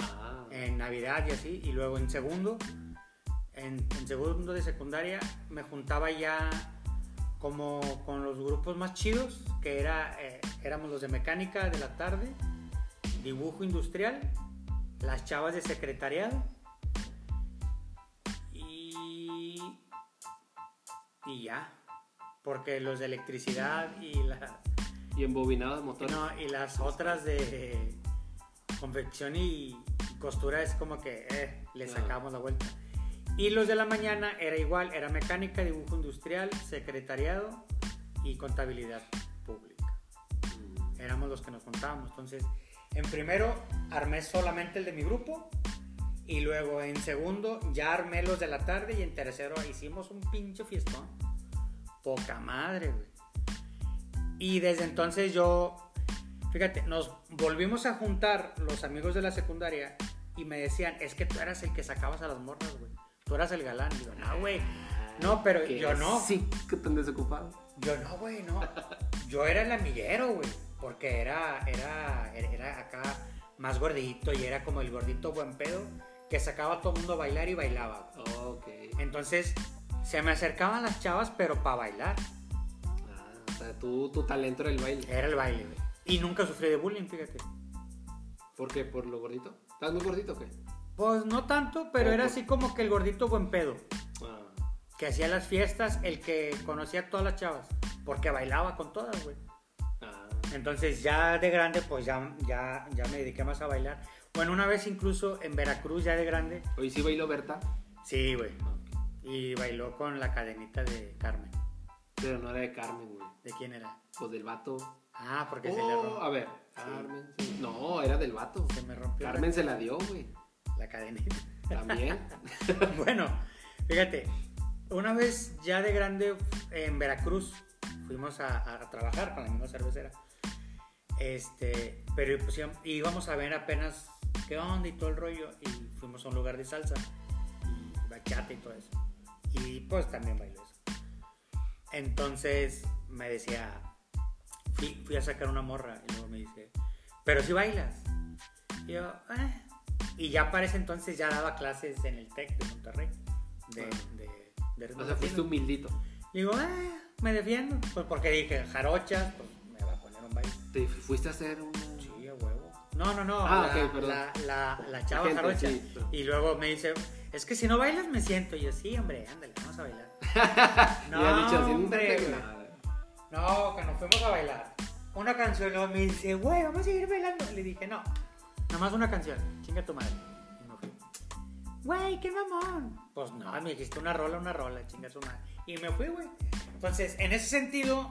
Ah.
En Navidad y así. Y luego en segundo, en, en segundo de secundaria, me juntaba ya como con los grupos más chidos, que era, eh, éramos los de mecánica de la tarde, dibujo industrial, las chavas de secretariado y, y ya. Porque los de electricidad y, la,
Y embobinado de motor.
no, y las otras de confección y costura es como que eh, le sacamos la vuelta. Y los de la mañana era igual, era mecánica, dibujo industrial, secretariado y contabilidad pública. Éramos los que nos juntábamos. Entonces, En primero armé solamente el de mi grupo. Y luego en segundo ya armé los de la tarde. Y en tercero hicimos un pinche fiestón. Poca madre, güey. Y desde entonces yo, fíjate, nos volvimos a juntar los amigos de la secundaria. Y me decían, es que tú eras el que sacabas a las morras, güey. Tú eras el galán. Y yo, no, güey. No, pero yo no.
Sí, que tan desocupado.
Yo no, güey, no. Yo era el amiguero, güey. Porque era, era, era, acá más gordito y era como el gordito buen pedo que sacaba a todo el mundo a bailar y bailaba.
Ok.
Entonces se me acercaban las chavas, pero para bailar.
Ah, o sea, tú, tu talento era el baile.
Era el baile, güey. Y nunca sufrí de bullying, fíjate.
¿Por qué? ¿Por lo gordito? ¿Estás muy gordito o qué?
Pues no tanto, pero era así como que el gordito buen pedo.
Ah,
Que hacía las fiestas, el que conocía a todas las chavas. Porque bailaba con todas, güey.
ah,
Entonces ya de grande, pues ya, ya, ya me dediqué más a bailar. Bueno, una vez incluso en Veracruz, ya de grande,
Hoy sí bailó Berta.
sí, güey.
Ok.
Y bailó con la cadenita de Carmen.
Pero no era de Carmen, güey.
¿De quién era?
Pues del vato.
Ah, porque se le
Oh,
rompió.
a ver. Carmen. sí. No, era del vato.
Se me rompió
Carmen se la dio, güey.
La cadenita.
También.
bueno, fíjate, una vez ya de grande en Veracruz fuimos a, trabajar con la misma cervecera. Este, pero pues íbamos- a ver apenas qué onda y todo el rollo y fuimos a un lugar de salsa y bachata y todo eso. Y pues también bailó eso. Entonces me decía, fui, fui a sacar una morra y luego me dice, pero si bailas. Y yo, "Eh". Y ya para ese entonces ya daba clases en el TEC de Monterrey. De, de, de ritmos
O sea, fuiste humildito.
Digo, "Eh, me defiendo. Pues porque dije, jarochas, pues me va a poner un baile.
Te fuiste a hacer una.
Sí, a huevo. No, no, no.
Ah,
la,
ok, perdón.
La, la, la chava
gente,
jarocha.
sí, pero-
Y luego me dice, es que si no bailas me siento. Y yo, sí, hombre, ándale, vamos a bailar.
Ha dicho así,
hombre,
no.
No, que nos fuimos a bailar. Una canción, luego me dice, güey, vamos a seguir bailando. Le dije, no, nada más una canción. Chinga tu madre. Y me fui. Güey, qué mamón. Pues no, me dijiste una rola, una rola, chinga su madre. Y me fui, güey. Entonces, en ese sentido,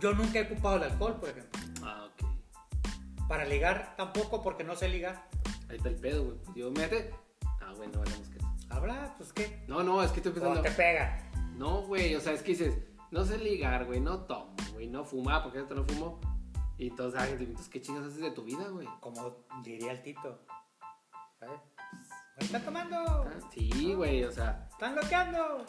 yo nunca he ocupado el alcohol, por ejemplo.
Ah, ok.
Para ligar tampoco, porque no sé ligar.
Ahí está el pedo, güey. Pues yo mete. Ah, güey, no valemos que.
Habla, pues qué.
No, no, es que estoy
O
pensando.
te pega.
No, güey, o sea, es que dices, no sé ligar, güey, no tomo, güey, no fumo, ah, porque esto no fumo. Y entonces, ay, entonces, ¿qué chingas haces de tu vida, güey?
Como diría el Tito. ¿Sabes? ¿Están tomando?
Ah, Sí, güey, o sea,
¿Están loqueando?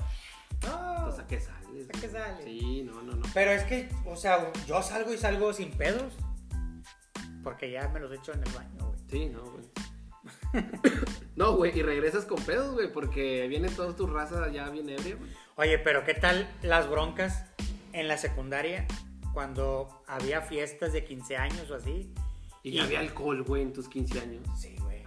No.
entonces, ¿a qué sales?
¿A qué sales?
Sí, no, no, no.
Pero es que, o sea, yo salgo y salgo sin pedos. Porque ya me los echo en el baño, güey.
Sí, no, güey. no, güey, y regresas con pedos, güey, porque vienen todas tus razas ya bien ebria, güey.
Oye, pero ¿qué tal las broncas en la secundaria cuando había fiestas de 15 años o así?
Y ya había alcohol, güey, en tus 15 años.
Sí, güey.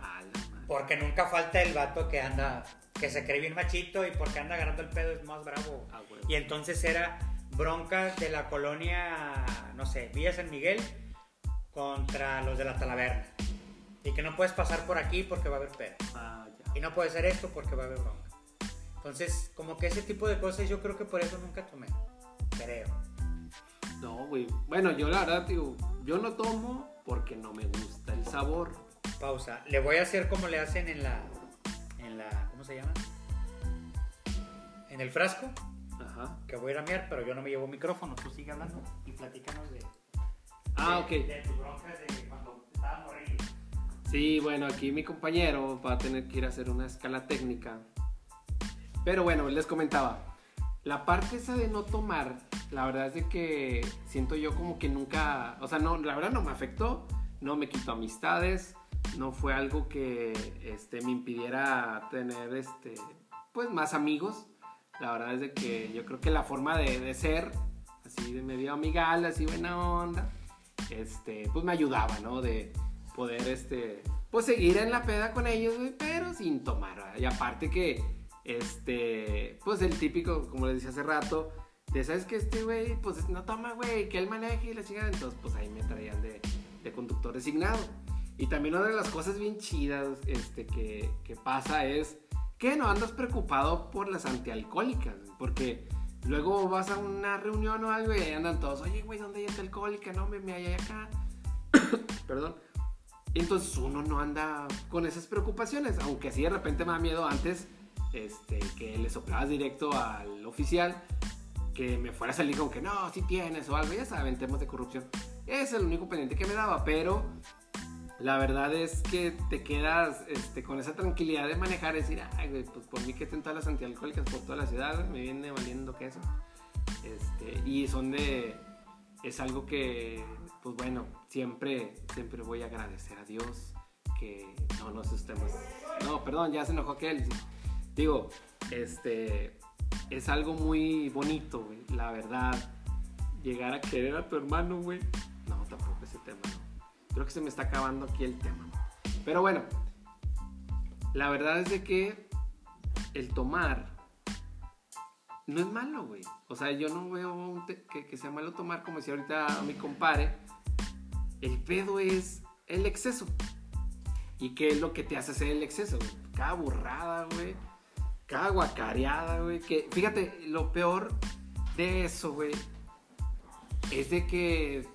Porque nunca falta el vato que anda, que se cree bien machito y porque anda agarrando el pedo es más bravo.
Ah, güey.
Y entonces era broncas de la colonia, no sé, Villa San Miguel contra los de la Talaverna. Y que no puedes pasar por aquí porque va a haber pedo.
Ah.
Y no puede ser esto porque va a haber bronca. Entonces, como que ese tipo de cosas yo creo que por eso nunca tomé. Creo.
No, güey. Bueno, yo la verdad, digo, yo no tomo porque no me gusta el sabor.
Pausa. Le voy a hacer como le hacen en la. En la. ¿Cómo se llama? En el frasco.
Ajá.
Que voy a ir a mirar, pero yo no me llevo micrófono. Tú sigue hablando y platícanos de.
Ah,
de-
ok.
De tu bronca de cuando estaba morrillo.
Sí, bueno, aquí mi compañero va a tener que ir a hacer una escala técnica. Pero bueno, les comentaba, la parte esa de no tomar, la verdad es de que siento yo como que nunca, o sea, no, la verdad no me afectó, no me quitó amistades, no fue algo que este, me impidiera tener, este, pues, más amigos. La verdad es de que yo creo que la forma de, de ser, así de medio amigal, así buena onda, este, pues me ayudaba, ¿no? De poder, este, pues seguir en la peda con ellos, pero sin tomar, ¿verdad? Y aparte que, este, pues el típico, como les decía hace rato, de, ¿sabes que Este güey, pues no toma, güey, que él maneje y la chingada, entonces, pues ahí me traían de, de conductor designado. Y también una de las cosas bien chidas, este, que, que pasa es que no andas preocupado por las antialcohólicas, porque luego vas a una reunión o algo y ahí andan todos, oye, güey, ¿dónde hay antialcohólica? No, me, me hay acá. Perdón. entonces uno no anda con esas preocupaciones, aunque sí de repente me da miedo antes este, que le soplabas directo al oficial, que me fuera a salir con que no, si tienes o algo, ya saben, temas de corrupción. Ese es el único pendiente que me daba, pero la verdad es que te quedas este, con esa tranquilidad de manejar decir, ay, güey, pues por mí que estén todas las antialcohólicas por toda la ciudad, me viene valiendo queso. Este, y son de. Es algo que, pues bueno, siempre, siempre voy a agradecer a Dios que. No, no, esos temas. No, perdón, ya se enojó aquel. Digo, este. Es algo muy bonito, güey, la verdad. Llegar a querer a tu hermano, güey. No, tampoco ese tema, no. Creo que se me está acabando aquí el tema. Pero bueno, la verdad es de que el tomar no es malo, güey. O sea, yo no veo que, que sea malo tomar, como decía ahorita mi compadre. El pedo es el exceso. ¿Y qué es lo que te hace hacer el exceso, güey? Cada burrada, güey. Cada guacareada, güey. Que, fíjate, lo peor de eso, güey, es de que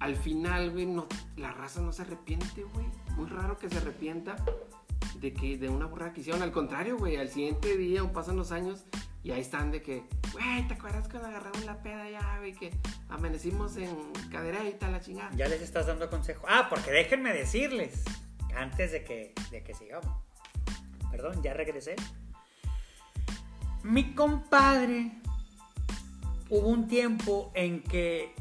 al final, güey, no, la raza no se arrepiente, güey. Muy raro que se arrepienta de que de una burrada que hicieron. Al contrario, güey, al siguiente día o pasan los años y ahí están de que, güey, ¿te acuerdas cuando agarramos la peda ya, güey? Que amanecimos en cadereita, la chingada.
Ya les estás dando consejo. Ah, porque déjenme decirles, antes de que, de que sigamos. Perdón, ya regresé. Mi compadre, hubo un tiempo en que,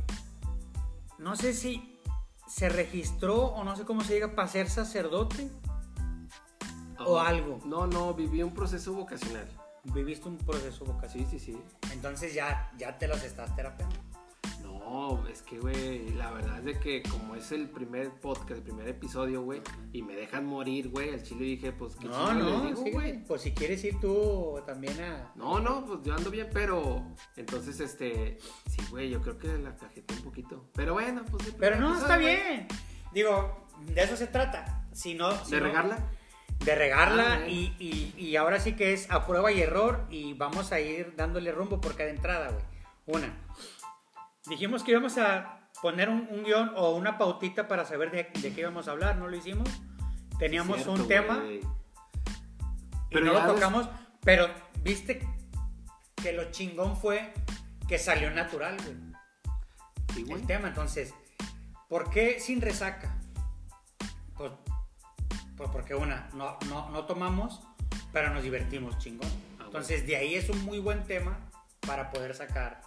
no sé si se registró o no sé cómo se diga para ser sacerdote. o algo.
No, no, viví un proceso vocacional.
Viviste un proceso vocacional.
Sí, sí, sí.
Entonces ya, ya te los estás terapeando.
No, es que, güey, la verdad es de que como es el primer podcast, el primer episodio, güey, y me dejan morir, güey, al chile dije, pues, ¿qué
No, no,
les digo,
sí,
güey?
Pues si quieres ir tú también a...
No, no, pues yo ando bien, pero entonces, este, sí, güey, yo creo que la cajeté un poquito. Pero bueno, pues...
Pero no,
episodio,
está bien. Digo, de eso se trata. Si no, si
¿De
no-
regarla?
De regarla
Ah,
y, y- y ahora sí que es a prueba y error y vamos a ir dándole rumbo por cada entrada, güey. Una. Dijimos que íbamos a poner un, un guion o una pautita para saber de, de qué íbamos a hablar, ¿no lo hicimos? Teníamos
Cierto,
un tema
güey.
y
Pero
no lo tocamos, pero viste que lo chingón fue que salió natural, güey.
Sí, güey.
el tema. Entonces, ¿por qué sin resaca? Pues, pues porque una, no, no, no tomamos, pero nos divertimos chingón.
Ah,
Entonces, de ahí es un muy buen tema para poder sacar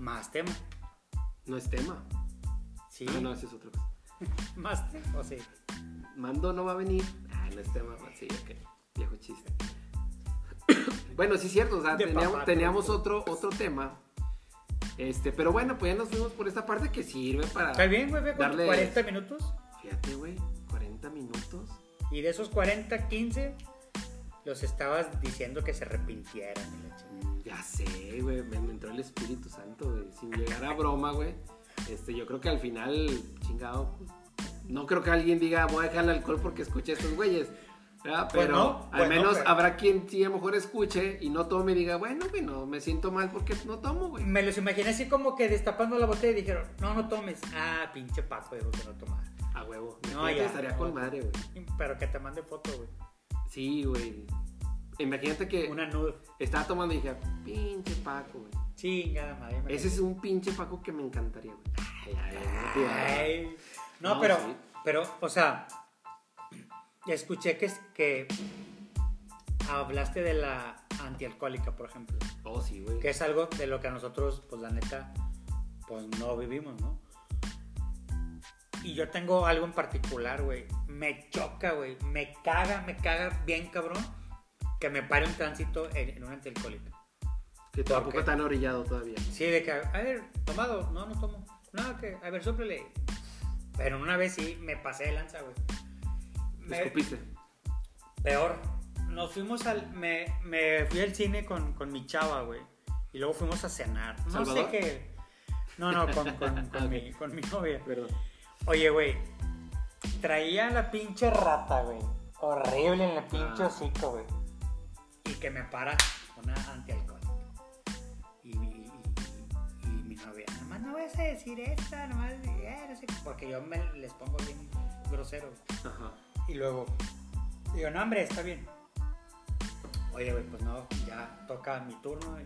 más tema.
No es tema.
Sí,
Ah, no, ese es otro.
más tema. O sí.
Mando no va a venir. Ah, no es tema. Sí, ok. Viejo chiste. bueno, sí es cierto. O sea,
De
teníamos,
papá,
teníamos
creo.
otro, otro tema. Este, pero bueno, pues ya nos fuimos por esta parte que sirve para...
¿Está bien, güey?
Darle-
40 minutos.
Fíjate, güey. 40 minutos.
Y de esos 40, 15, los estabas diciendo que se arrepintieran.
Ya sé, güey. Me, me entró el Espíritu Santo, güey. Sin llegar a broma, güey. Este, yo creo que al final, chingado, pues, no creo que alguien diga voy a dejar el alcohol porque escuché a estos güeyes. ¿verdad?
Pues
Pero al
no,
menos
pero-
habrá quien sí a lo mejor escuche y no tome y diga, bueno, güey, no, me siento mal porque no tomo, güey.
Me los imaginé así como que destapando la botella y dijeron, no, no tomes. Ah, pinche Paco dijo que no tomara.
A huevo.
No, ya,
estaría
no.
con madre, güey.
Pero que te mande foto, güey.
Sí, güey. Imagínate que
Una nude.
estaba tomando y dije, pinche Paco, güey.
Chingada madre.
Ese es un pinche Paco que me encantaría, güey. Ay, ay.
Ay. No,
No,
pero,
sí.
pero, o sea, escuché que, es- que hablaste de la antialcohólica, por ejemplo.
Oh, sí, güey.
Que es algo de lo que a nosotros, pues la neta, pues no vivimos, ¿no? Y yo tengo algo en particular, güey. Me choca, güey. Me caga, me caga bien, cabrón. Que me pare un tránsito en, en una antialcohólica.
Que
¿Por
tampoco
qué?
tan orillado todavía.
Sí, de que, a ver, tomado. No, no tomo. No, que, a ver, sóplele. Pero una vez sí me pasé de lanza, güey. Me-
escupiste.
Peor. Nos fuimos al. Me, me fui al cine con, con mi chava, güey. Y luego fuimos a cenar. No
¿Salvador?
sé qué. No, no, con, con, con mi, con mi novia.
Perdón.
Oye, güey. Traía la pinche rata, güey. Horrible en la pinche
Ah.
hocico, güey. Y que me para una antialcohólica. Y, y, y, y mi novia, nomás no vayas a decir esta, nomás, eh, no sé qué", porque yo me les pongo bien grosero.
Ajá.
Y luego, digo, no, hombre, está bien. Oye, güey, pues no, ya toca mi turno.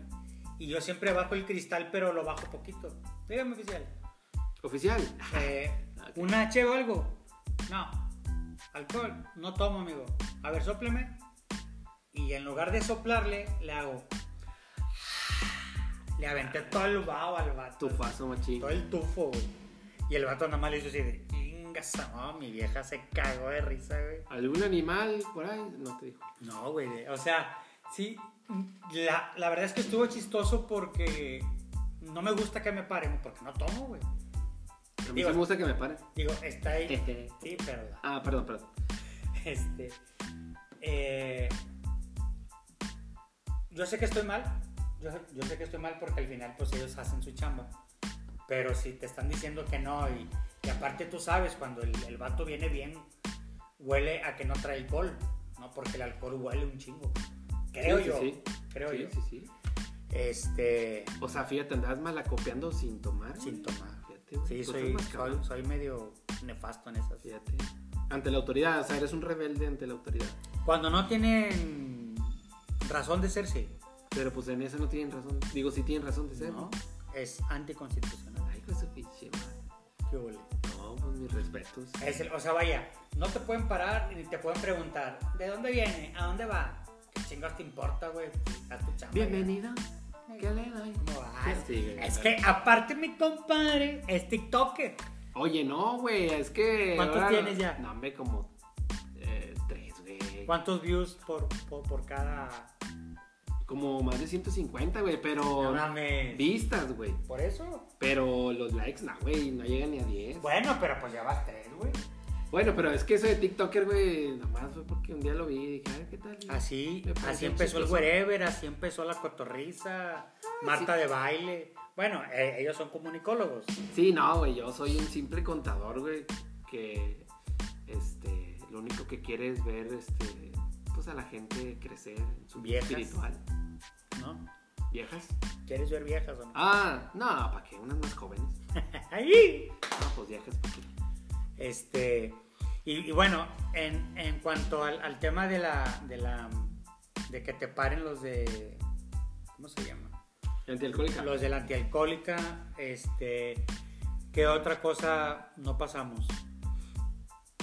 Y, yo siempre bajo el cristal, pero lo bajo poquito. Dígame, oficial.
Oficial.
Eh,
Ok.
¿Un H o algo? No. Alcohol, no tomo, amigo. A ver, sopleme. Y en lugar de soplarle, le hago. Le aventé todo el vaho al vato.
Tufazo, machín.
Todo el tufo, güey. Y el vato nada más le hizo así de. "Ingas, no, mi vieja se cagó de risa, güey.
¿Algún animal por ahí? No te dijo.
No, güey. O sea, sí. La, la verdad es que estuvo chistoso porque no me gusta que me paren, porque no tomo, güey.
A mí sí me gusta que me paren.
Digo, está ahí. Sí, pero.
Ah, perdón, perdón.
Este. eh, yo sé que estoy mal. Yo, yo sé que estoy mal porque al final, pues ellos hacen su chamba. Pero si te están diciendo que no, y, y aparte tú sabes, cuando el, el vato viene bien, huele a que no trae alcohol, ¿no? Porque el alcohol huele un chingo. Creo
Sí,
yo.
sí.
Creo yo.
Sí, sí.
Este.
O sea, fíjate, andabas malacopiando sin tomar.
Sin tomar.
Fíjate, güey.
Sí, soy, soy medio nefasto en esas.
Fíjate. Ante la autoridad, o sea, eres un rebelde ante la autoridad.
Cuando no tienen razón de ser, sí.
Pero pues en esa no tienen razón. Digo, sí tienen razón de ser.
¿no? Es anticonstitucional.
Ay, pues su pinche.
¿Qué huele?
No, pues mis respetos.
Es el- o sea, vaya, no te pueden parar ni te pueden preguntar, ¿de dónde viene? ¿A dónde va? ¿Qué chingados te importa, güey? Haz tu chamba.
Bienvenido. ¿Qué le doy?
¿Cómo vas?
Sí,
es que aparte mi compadre es TikToker.
Oye, no, güey, es que.
¿Cuántos
ahora-
tienes ya?
No, hombre, como. eh, tres, güey.
¿Cuántos views por, por, por cada...
Como más de 150, güey, pero.
Mames.
Vistas, güey.
¿Por eso?
Pero los likes, no, güey, no llegan ni a 10.
Bueno, pero pues ya vas tres, güey.
Bueno, pero es que eso de TikToker, güey, nomás fue porque un día lo vi y dije, a ver, ¿qué tal?
Así, así empezó el wherever, así empezó la cotorriza, Marta de baile. Bueno, eh, ellos son comunicólogos.
Sí, no, güey, yo soy un simple contador, güey, que, este, lo único que quiere es ver, este, a la gente crecer en su vida espiritual.
¿No?
¿Viejas?
¿Quieres ver viejas o no?
Ah, no, ¿para qué? Unas más jóvenes.
¡Ahí!
No, pues viejas, ¿para qué?
Este, y, y bueno, en, en cuanto al, al tema de la, de la, de que te paren los de, ¿cómo se llama?
Antialcohólica.
Los de la antialcohólica, este, ¿qué otra cosa no pasamos?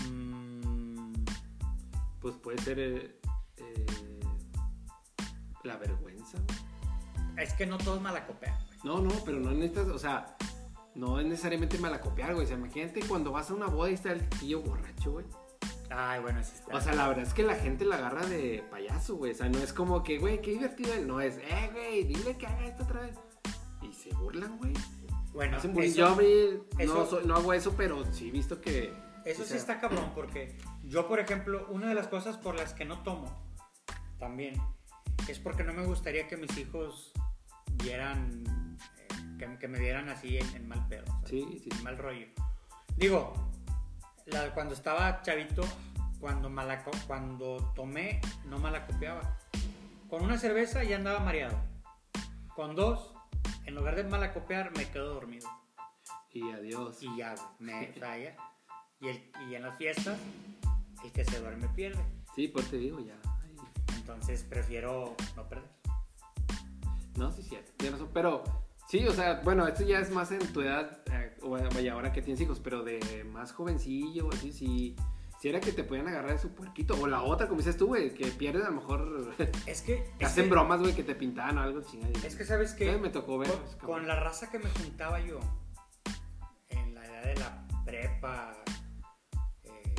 Mm,
Pues puede ser eh, la vergüenza,
es que no todos malacopean, güey.
No, no, pero no en estas, o sea, no es necesariamente malacopiar, güey. O sea, imagínate cuando vas a una boda y está el tío borracho, güey.
Ay, bueno, sí está.
O sea, la verdad es que la gente la agarra de payaso, güey. O sea, no es como que, güey, qué divertido él. No es, eh, güey, dile que haga esto otra vez. Y se burlan, güey.
bueno,
Hacen
eso-
Yo, no,
eso-
soy- no hago eso, pero sí he visto que.
Eso
o
sí está cabrón, porque yo, por ejemplo, una de las cosas por las que no tomo también es porque no me gustaría que mis hijos vieran, eh, que, que me vieran así en, en mal pedo, ¿sabes?
Sí, sí.
en mal rollo. Digo, la- cuando estaba chavito, cuando, malaco, cuando tomé, no malacopiaba. Con una cerveza ya andaba mareado. Con dos, en lugar de malacopiar, me quedo dormido.
Y adiós.
Y ya, me, o sea, ya. Y, el- y en las fiestas, el que se duerme pierde.
Sí, pues te digo, ya.
Entonces prefiero no perder.
No, sí, sí, tienes razón. Pero, sí, o sea, bueno, esto ya es más en tu edad, eh, vaya, ahora que tienes hijos, pero de más jovencillo, así, sí. Si era que te podían agarrar de su puerquito. O la otra, como dices tú, güey, que pierdes a lo mejor.
Es que. es
hacen
que-
bromas, güey, que te pintaban o algo.
Es que, ¿sabes qué?
Me tocó ver,
con la raza que me juntaba yo, en la edad de la prepa, eh,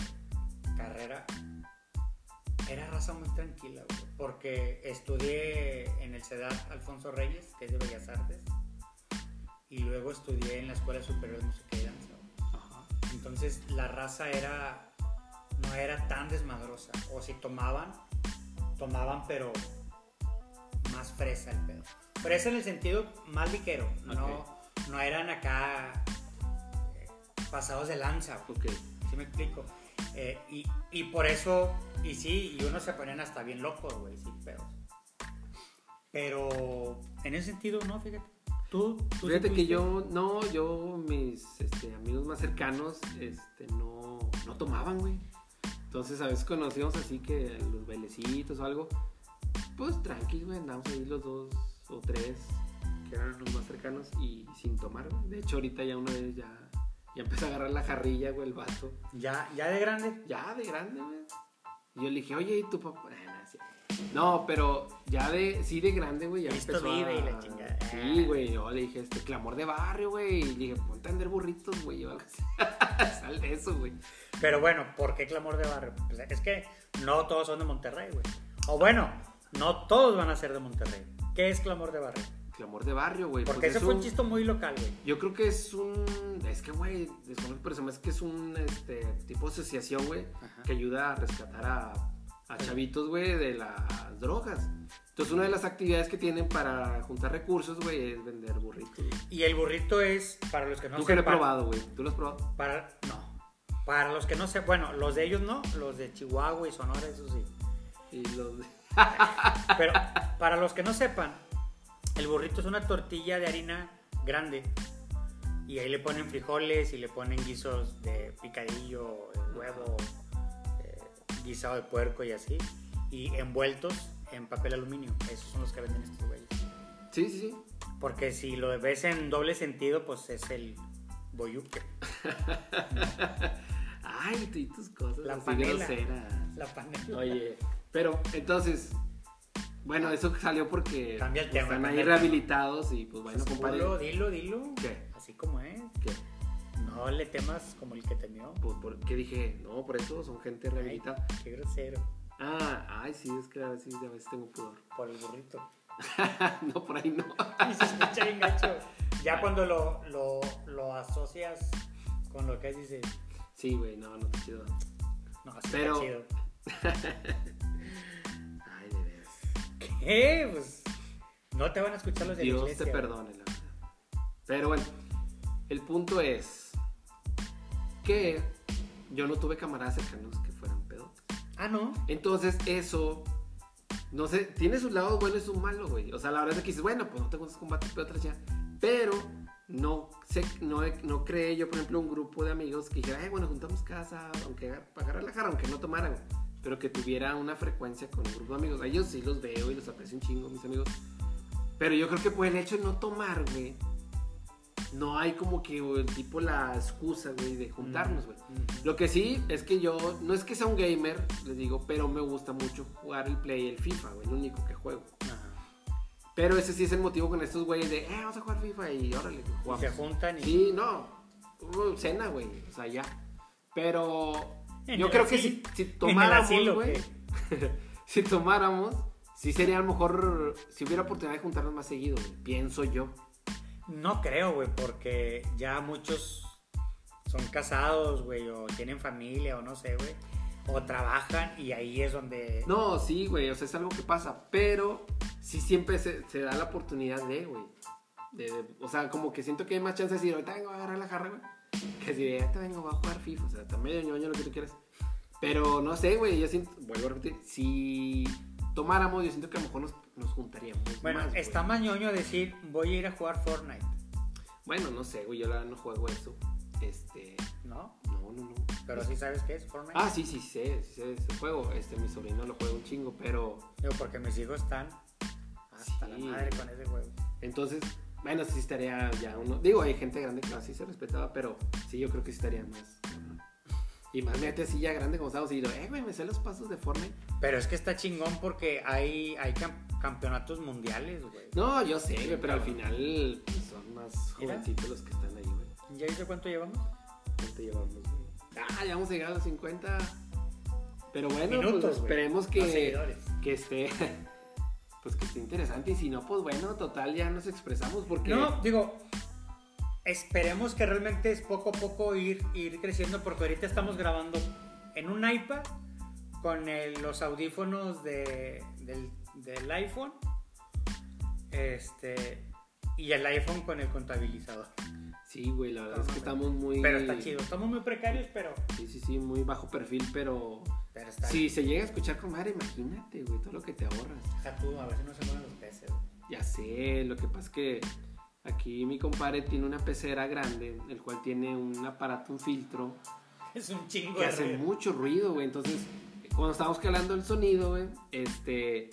carrera, era raza muy tranquila, güey. Porque estudié en el CEDAT Alfonso Reyes, que es de Bellas Artes. Y luego estudié en la Escuela Superior de Música y Danza.
Ajá.
Entonces la raza era no era tan desmadrosa. O si tomaban, tomaban pero más fresa el pedo. Fresa en el sentido más ligero. No, no eran acá eh, pasados de lanza. güey.
Ok.
¿Sí me explico? Eh, y, y por eso, y sí, y unos se ponían hasta bien locos, güey, sin pedos. Pero en ese sentido, no, fíjate. ¿Tú? tú
Fíjate
sí
que yo, no, yo, mis este, amigos más cercanos, este, no, no tomaban, güey. Entonces a veces conocíamos así que los bailecitos o algo, pues tranqui, güey, andamos ahí los dos o tres, que eran los más cercanos, y sin tomar, güey. De hecho, ahorita ya una vez ya, ya empezó a agarrar la jarrilla, güey, el vato.
¿Ya, ¿Ya de grande?
Ya, de grande, güey. Y yo le dije, oye, ¿y tu papá? Ah, no, pero ya de, sí de grande, güey, ya
Cristo
empezó
vive
a...
y la chingada.
Sí, güey, yo le dije, este, clamor de barrio, güey. Y le dije, ponte a vender burritos, güey. Sal de eso, güey.
Pero bueno, ¿por qué clamor de barrio? Pues es que no todos son de Monterrey, güey. O bueno, no todos van a ser de Monterrey. ¿Qué es clamor de barrio?
Clamor de barrio, güey.
Porque
pues
ese
es
fue un chiste muy local, güey.
Yo creo que es un... Es que, güey, desconozco, pero se me hace que es un, este, tipo de asociación, güey, que ayuda a rescatar a, a chavitos, güey, de las drogas. Entonces, una de las actividades que tienen para juntar recursos, güey, es vender burritos.
Y el burrito es, para los que no
Tú que lo he probado, güey. ¿Tú lo has probado?
Para, no. Para los que no sepan, bueno, los de ellos no, los de Chihuahua y Sonora, eso sí.
Y los...
Pero para los que no sepan, el burrito es una tortilla de harina grande. Y ahí le ponen frijoles y le ponen guisos de picadillo, eh, huevo, eh, guisado de puerco y así. Y envueltos en papel aluminio. Esos son los que venden estos güeyes.
Sí, sí, sí.
Porque si lo ves en doble sentido, pues es el boyuque.
Ay, tú y tus cosas.
La
así
panela.
groseras.
La panela.
Oye, pero entonces, bueno, eso salió porque
Cambia el tema,
están
cambia
ahí
el tema.
rehabilitados y pues bueno, compadre.
Dilo, dilo, dilo.
¿Qué?
Así como es.
¿Qué?
No le temas como el que temió.
Por, por- ¿Qué dije? No, por eso son gente rehabilitada.
Qué grosero.
Ah, ay, sí, es que a veces, a veces tengo pudor.
Por el burrito.
no, por ahí no.
Y se escucha bien gacho. Ya cuando lo, lo, lo asocias con lo que es, dices,
Sí, güey, no, no está chido.
no, así
Pero-
está chido. Pues no te van a escuchar los de la
Dios te perdone, la verdad. Pero bueno, el punto es que yo no tuve camaradas cercanos que fueran pedotes.
Ah, no.
Entonces, eso, no sé, tiene sus lados buenos y sus malos, güey. O sea, la verdad es que dices, bueno, pues no te gustas combatir pedotas ya. Pero no sé, no, no creé yo, por ejemplo, un grupo de amigos que dijera, ay, bueno, juntamos casa, aunque para agarrar la jarra, aunque no tomaran, pero que tuviera una frecuencia con un grupo de amigos. A ellos sí los veo y los aprecio un chingo, mis amigos. Pero yo creo que por el hecho de no tomar, güey, no hay como que güey, tipo la excusa, güey, de juntarnos, güey.
Mm.
Lo que sí es que yo, no es que sea un gamer, les digo, pero me gusta mucho jugar el Play y el FIFA, güey, lo único que juego.
Ajá.
Pero ese sí es el motivo con estos güeyes de, eh, vamos a jugar FIFA y órale,
Y
jugamos.
se juntan y.
Sí, no, cena, güey, o sea, ya. Pero yo creo que si, tomáramos, si tomáramos, sí sería a lo mejor, si hubiera oportunidad de juntarnos más seguido, güey, pienso yo.
No creo, güey, porque ya muchos son casados, güey, o tienen familia, o no sé, güey. O trabajan y ahí es donde.
No, sí, güey, o sea, es algo que pasa, pero sí siempre se, se da la oportunidad de, güey. De, de- o sea, como que siento que hay más chance de decir, ahorita vengo a agarrar la jarra, güey. Que si de ahorita vengo, voy a jugar FIFA, o sea, también medio ñoño lo que tú quieras. Pero no sé, güey, yo siento, vuelvo a repetir, si tomáramos, yo siento que a lo mejor nos, nos juntaríamos.
Bueno,
más, güey.
está más ñoño decir, voy a ir a jugar Fortnite,
Bueno, no sé, güey, yo la verdad no juego eso. Este,
¿no?
no, no, no.
Pero sí sabes qué es Fortnite.
Ah, sí, sí, sé, sí sé ese juego. Este, mi sobrino lo juega un chingo, pero
Digo, porque mis hijos están hasta
Sí.
la madre con ese juego.
Entonces, bueno, sí estaría ya uno. Digo, hay gente grande que así se respetaba, pero sí, yo creo que sí estaría más. Y más mete así ya grande como estamos y digo, eh, güey, me sé los pasos de Fortnite.
Pero es que está chingón porque hay, hay cam- campeonatos mundiales, güey.
No, yo sé, güey, pero al final pues, son más jovencitos los que están ahí, güey.
¿Ya viste cuánto llevamos?
¿Cuánto llevamos, güey? Ah, ya vamos a llegar a los 50. Pero bueno,
Minutos,
pues esperemos que, que esté. Pues que esté interesante. Y si no, pues bueno, total, ya nos expresamos porque.
No, digo, esperemos que realmente es poco a poco ir, ir creciendo porque ahorita estamos grabando en un iPad con los audífonos de- del, del iPhone este y el iPhone con el contabilizador.
Sí, güey, la verdad es que estamos muy.
Pero está chido, estamos muy precarios, pero,
Sí, sí, sí, muy bajo perfil, pero.
pero está
Si se llega a escuchar con madre, imagínate, güey, todo lo que te ahorras.
Deja tú, a ver si no se mueven los peces. güey.
Ya sé, lo que pasa es que aquí mi compadre tiene una pecera grande, el cual tiene un aparato, un filtro,
Es un chingo
que hace
ruido.
mucho ruido, güey. Entonces, cuando estábamos calando el sonido, güey, este.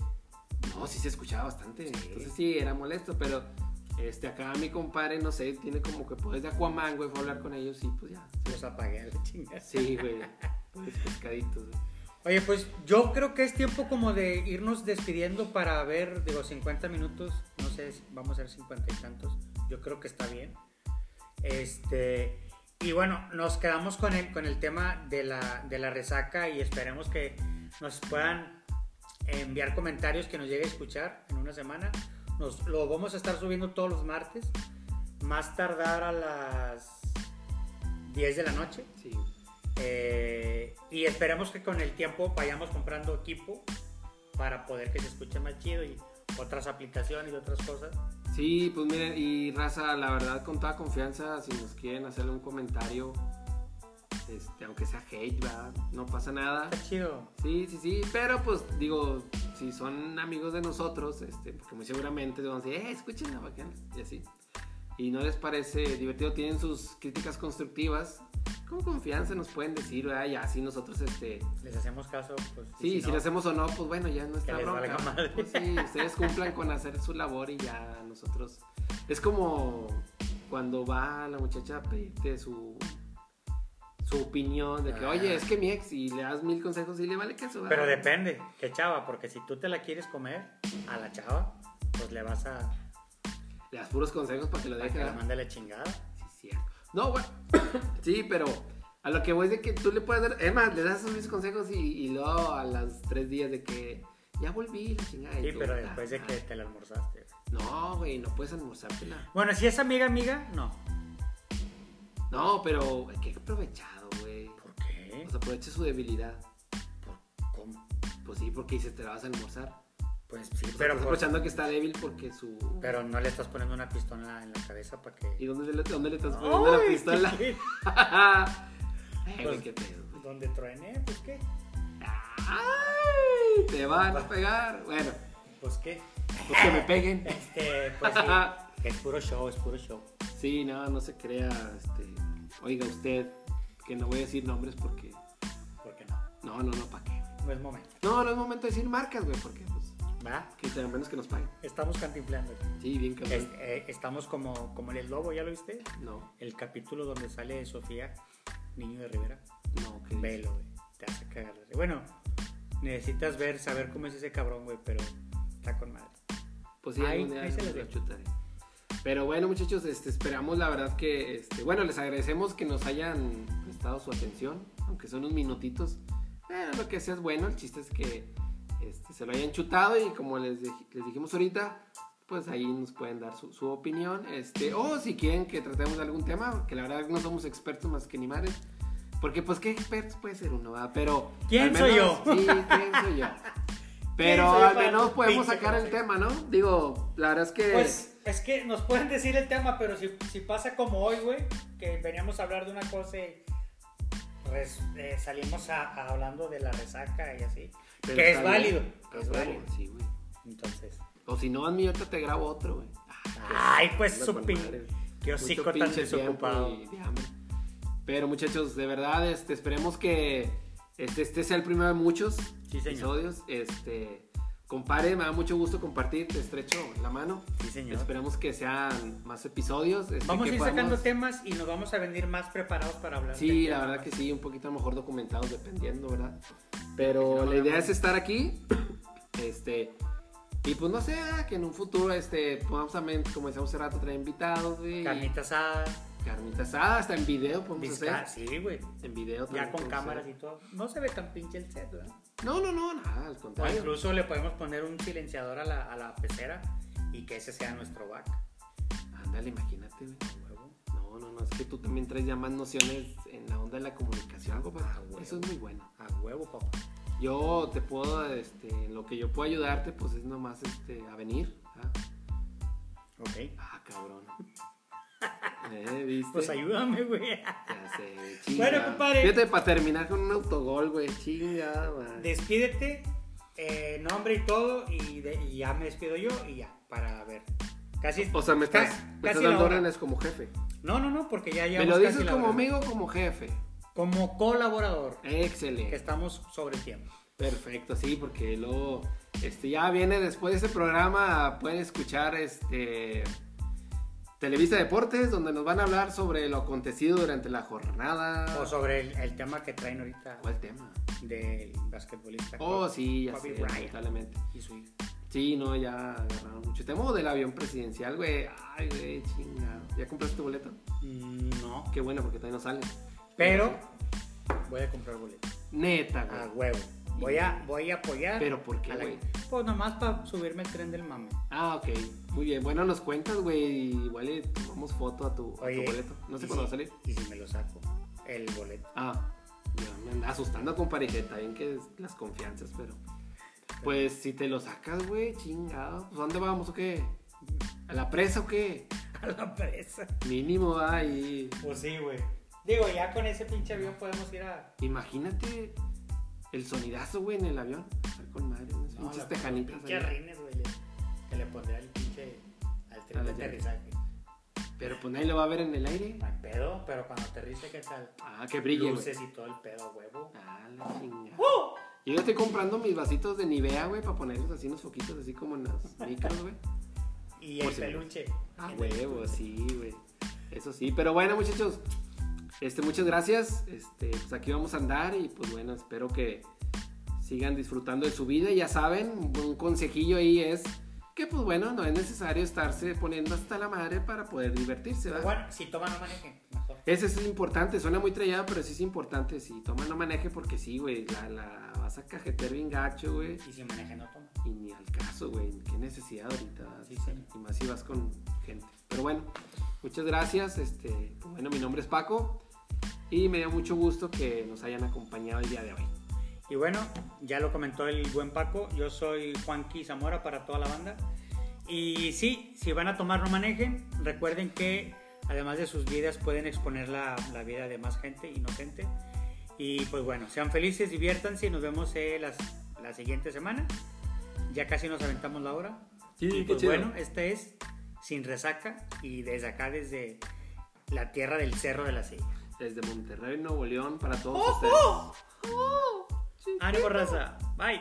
No, sí se escuchaba bastante.
Sí.
Entonces sí, era molesto, pero. Este, acá mi compadre, no sé, tiene como que poderes de Aquaman, güey, fue a hablar con ellos y pues ya.
Los apagué a la chingada.
Sí, güey. Pues pescaditos, güey.
Oye, pues yo creo que es tiempo como de irnos despidiendo para ver, digo, 50 minutos, no sé, vamos a ver 50 y tantos, yo creo que está bien. Este, y bueno, nos quedamos con el, con el tema de la, de la resaca y esperemos que nos puedan enviar comentarios que nos llegue a escuchar en una semana. Nos, lo vamos a estar subiendo todos los martes, más tardar a las 10 de la noche.
Sí.
Eh, y esperemos que con el tiempo vayamos comprando equipo para poder que se escuche más chido y otras aplicaciones y otras cosas.
Sí, pues miren, y raza, la verdad, con toda confianza, si nos quieren hacer un comentario, este, aunque sea hate, ¿verdad? No pasa nada.
Está chido.
Sí, sí, sí, pero pues digo, si son amigos de nosotros, este, porque muy seguramente van a decir, eh, escuchen la bacana, y así. Y no les parece divertido, tienen sus críticas constructivas, con confianza nos pueden decir, ¿verdad? Y así nosotros, este,
Les hacemos caso. Pues,
sí, si,
no,
le hacemos o no, pues bueno, ya no está bronca. Pues sí, ustedes cumplan con hacer su labor y ya nosotros. Es como cuando va la muchacha a pedirte su su opinión de que,
Ah.
oye, es que mi ex, y le das mil consejos y le vale queso.
Pero
¿verdad?
depende, qué chava, porque si tú te la quieres comer a la chava, pues le vas a,
Le das puros consejos para que lo
para
deje.
que la
¿verdad?
mande la chingada.
Sí, cierto. No, bueno. sí, pero a lo que voy es de que tú le puedes dar. Es más, le das esos mis consejos y, y luego a los tres días de que ya volví, la chingada.
Sí,
tú,
pero
ah,
después de
ah.
que te la almorzaste.
No, güey, no puedes almorzártela.
Bueno, si es amiga, amiga, no.
No, pero hay que aprovechado, sea, aprovecha su debilidad.
¿Por- ¿Cómo?
Pues sí, porque dices te la vas a almorzar.
Pues sí, pero,
estás
por-
aprovechando que está débil porque su.
pero no le estás poniendo una pistola en la cabeza para que...
¿Y dónde le, dónde le estás poniendo la
¡Ay!
pistola? güey,
Pues-
qué pedo, güey.
Donde truene, pues qué.
¡Ay! Te van a pegar. Bueno,
Pues qué.
pues que me peguen.
Este, pues sí. es puro show, es puro show.
Sí, no, no se crea. Este, oiga usted, que no voy a decir nombres porque.
¿Por qué no?
No, no, no, ¿para qué?
No es momento.
No, no es momento de decir marcas, güey, porque pues.
¿Va?
Que a menos que nos paguen.
Estamos cantinflando.
Sí, bien cabrón.
Es- eh, estamos como, como el lobo, ¿ya lo viste?
No,
El capítulo donde sale Sofía, niño de Rivera.
no, que.
Velo, güey. Te hace cagar. Bueno, necesitas ver, saber cómo es ese cabrón, güey, pero está con madre.
Pues sí,
Ahí- ahí se
lo chutaré. Pero bueno, muchachos, este, esperamos la verdad que, este, bueno, les agradecemos que nos hayan prestado su atención, aunque son unos minutitos. Pero lo que sea es bueno, el chiste es que este, se lo hayan chutado y como les, les dijimos ahorita, pues ahí nos pueden dar su, su opinión. Este, o si quieren que tratemos de algún tema, que la verdad no somos expertos más que ni madres. Porque pues qué expertos puede ser uno, ¿verdad? Pero...
¿Quién
al
soy
menos-
yo?
Sí, ¿quién soy yo? Pero al menos podemos sacar el tema, ¿no? Digo, la verdad es que...
Pues es que nos pueden decir el tema, pero si, si pasa como hoy, güey, que veníamos a hablar de una cosa y res- eh, salimos a, a hablando de la resaca y así.
pero
que es válido. es
Ah,
válido.
Sí, güey.
Entonces.
O si no, mí ahorita te grabo otro, güey.
Ay, pues su pin-. Qué hocico tan desocupado.
y. Pero muchachos, de verdad, este, esperemos que este, este sea el primero de muchos
Sí,
episodios. Este, compare, me da mucho gusto compartir, te estrecho la mano.
Sí, señor.
Esperemos que sean más episodios. este,
Vamos a ir sacando temas y nos vamos a venir más preparados para hablar.
Sí, la verdad que sí, un poquito a lo mejor documentados dependiendo, ¿verdad? Pero
no
la idea es estar aquí, este, y pues no sé, ah, que en un futuro, este, podamos como decíamos hace rato, traer invitados, güey.
Carnita asada,
Carnitas asadas, hasta en video podemos
visca-
hacer.
sí, güey.
En video también
Ya con cámaras
hacer.
y todo. No se ve tan pinche el set, ¿verdad?
No, no, no, nada, al
O
contrario.
incluso le podemos poner un silenciador a la, a la pecera y que ese sea nuestro back.
Ándale, imagínate, güey.
Huevo.
No, no, no, es que tú también traes ya más nociones en la onda de la comunicación.
Ah, güey.
Eso es muy bueno.
A huevo, papá.
Yo te puedo, este, lo que yo puedo ayudarte, pues es nomás, este, a venir. ¿ah?
Ok.
Ah, cabrón. ¿Eh? ¿Viste?
Pues ayúdame, güey.
Ya sé, chinga.
Bueno, compadre.
Fíjate, para terminar con un autogol, güey. Chinga, man.
Despídete, eh, nombre y todo, y, de- y ya me despido yo y ya, para ver. Casi,
O sea, me
ca-
estás, me estás dando órdenes como jefe.
No, no, no, porque ya
Me
llevamos
lo dices como amigo o como jefe.
Como colaborador, que
Excelente.
estamos sobre tiempo.
Perfecto, sí, porque luego este, ya viene después de ese programa, pueden escuchar este Televisa Deportes, donde nos van a hablar sobre lo acontecido durante la jornada.
O sobre el, el tema que traen ahorita
¿Cuál tema?
del basquetbolista.
Oh, sí, ya
Kobe
sé, lamentablemente.
Y su hija.
Sí, no, ya agarraron mucho. Tema del avión presidencial, güey. Ay, güey, chingado. ¿Ya compraste tu boleto?
Mm, No,
Qué bueno, porque todavía no sale.
pero voy a comprar boleto.
Neta,
A
güey.
huevo. Voy a, voy a apoyar.
¿Pero por qué, güey?
Pues nomás para subirme el tren del mame.
Ah, ok. Muy bien. Bueno, nos cuentas, güey. Igual le tomamos foto a tu, a tu boleto. No sé
¿y
cuándo va a
si-
salir.
Y si me lo saco, el boleto.
Ah, ya me anda asustando con parejeta, bien que es las confianzas, pero. Pues si te lo sacas, güey, chingado. Pues, ¿a ¿Dónde vamos o qué? ¿A la presa o qué?
A la presa.
Mínimo ahí.
Pues sí, güey. Digo, ya con ese pinche avión podemos ir a.
Imagínate el sonidazo, güey, en el avión. Estar con madre, unas
No,
pinches tejanitas.
Pinche rines, güey. Que le pondría el pinche. Al tren de aterrizaje.
Pero pues nadie lo va a ver en el aire.
No hay pedo, pero cuando aterrice, ¿qué tal?
Ah, que brille.
Luces y todo el pedo a huevo.
Ah, la chingada. Yo ya estoy comprando mis vasitos de Nivea, güey, para ponerlos así unos foquitos, así como en las micros, güey.
Y el peluche.
Ah, huevo, sí, güey. Eso sí. Pero bueno, muchachos, este, muchas gracias. Este, pues aquí vamos a andar y pues bueno, espero que sigan disfrutando de su vida. Ya saben, un consejillo ahí es que pues bueno, no es necesario estarse poniendo hasta la madre para poder divertirse, ¿verdad?
Bueno, si toma, no maneje. Mejor.
Ese es importante, suena muy trillado, pero sí es importante. Si toma, no maneje, porque sí, güey, la, la vas a cajetear bien gacho, güey.
Y si maneje, no toma.
Y ni al caso, güey. Qué necesidad ahorita.
Sí, señor.
Y más si vas con gente. Pero bueno, muchas gracias. Este, pues bueno, mi nombre es Paco. Y me dio mucho gusto que nos hayan acompañado el día de hoy.
Y bueno, ya lo comentó el buen Paco, yo soy Juanqui Zamora para toda la banda. Y sí, si van a tomar no manejen, recuerden que además de sus vidas pueden exponer la, la vida de más gente inocente. Y pues bueno, sean felices, diviértanse y nos vemos eh, las, la siguiente semana. Ya casi nos aventamos la hora.
Sí,
y
qué
pues
chido.
bueno, este es Sin Resaca y desde acá, desde la tierra del Cerro de la Silla.
Desde Monterrey, Nuevo León, para todos
¡Oh,
ustedes.
¡Ánimo, raza! ¡Bye!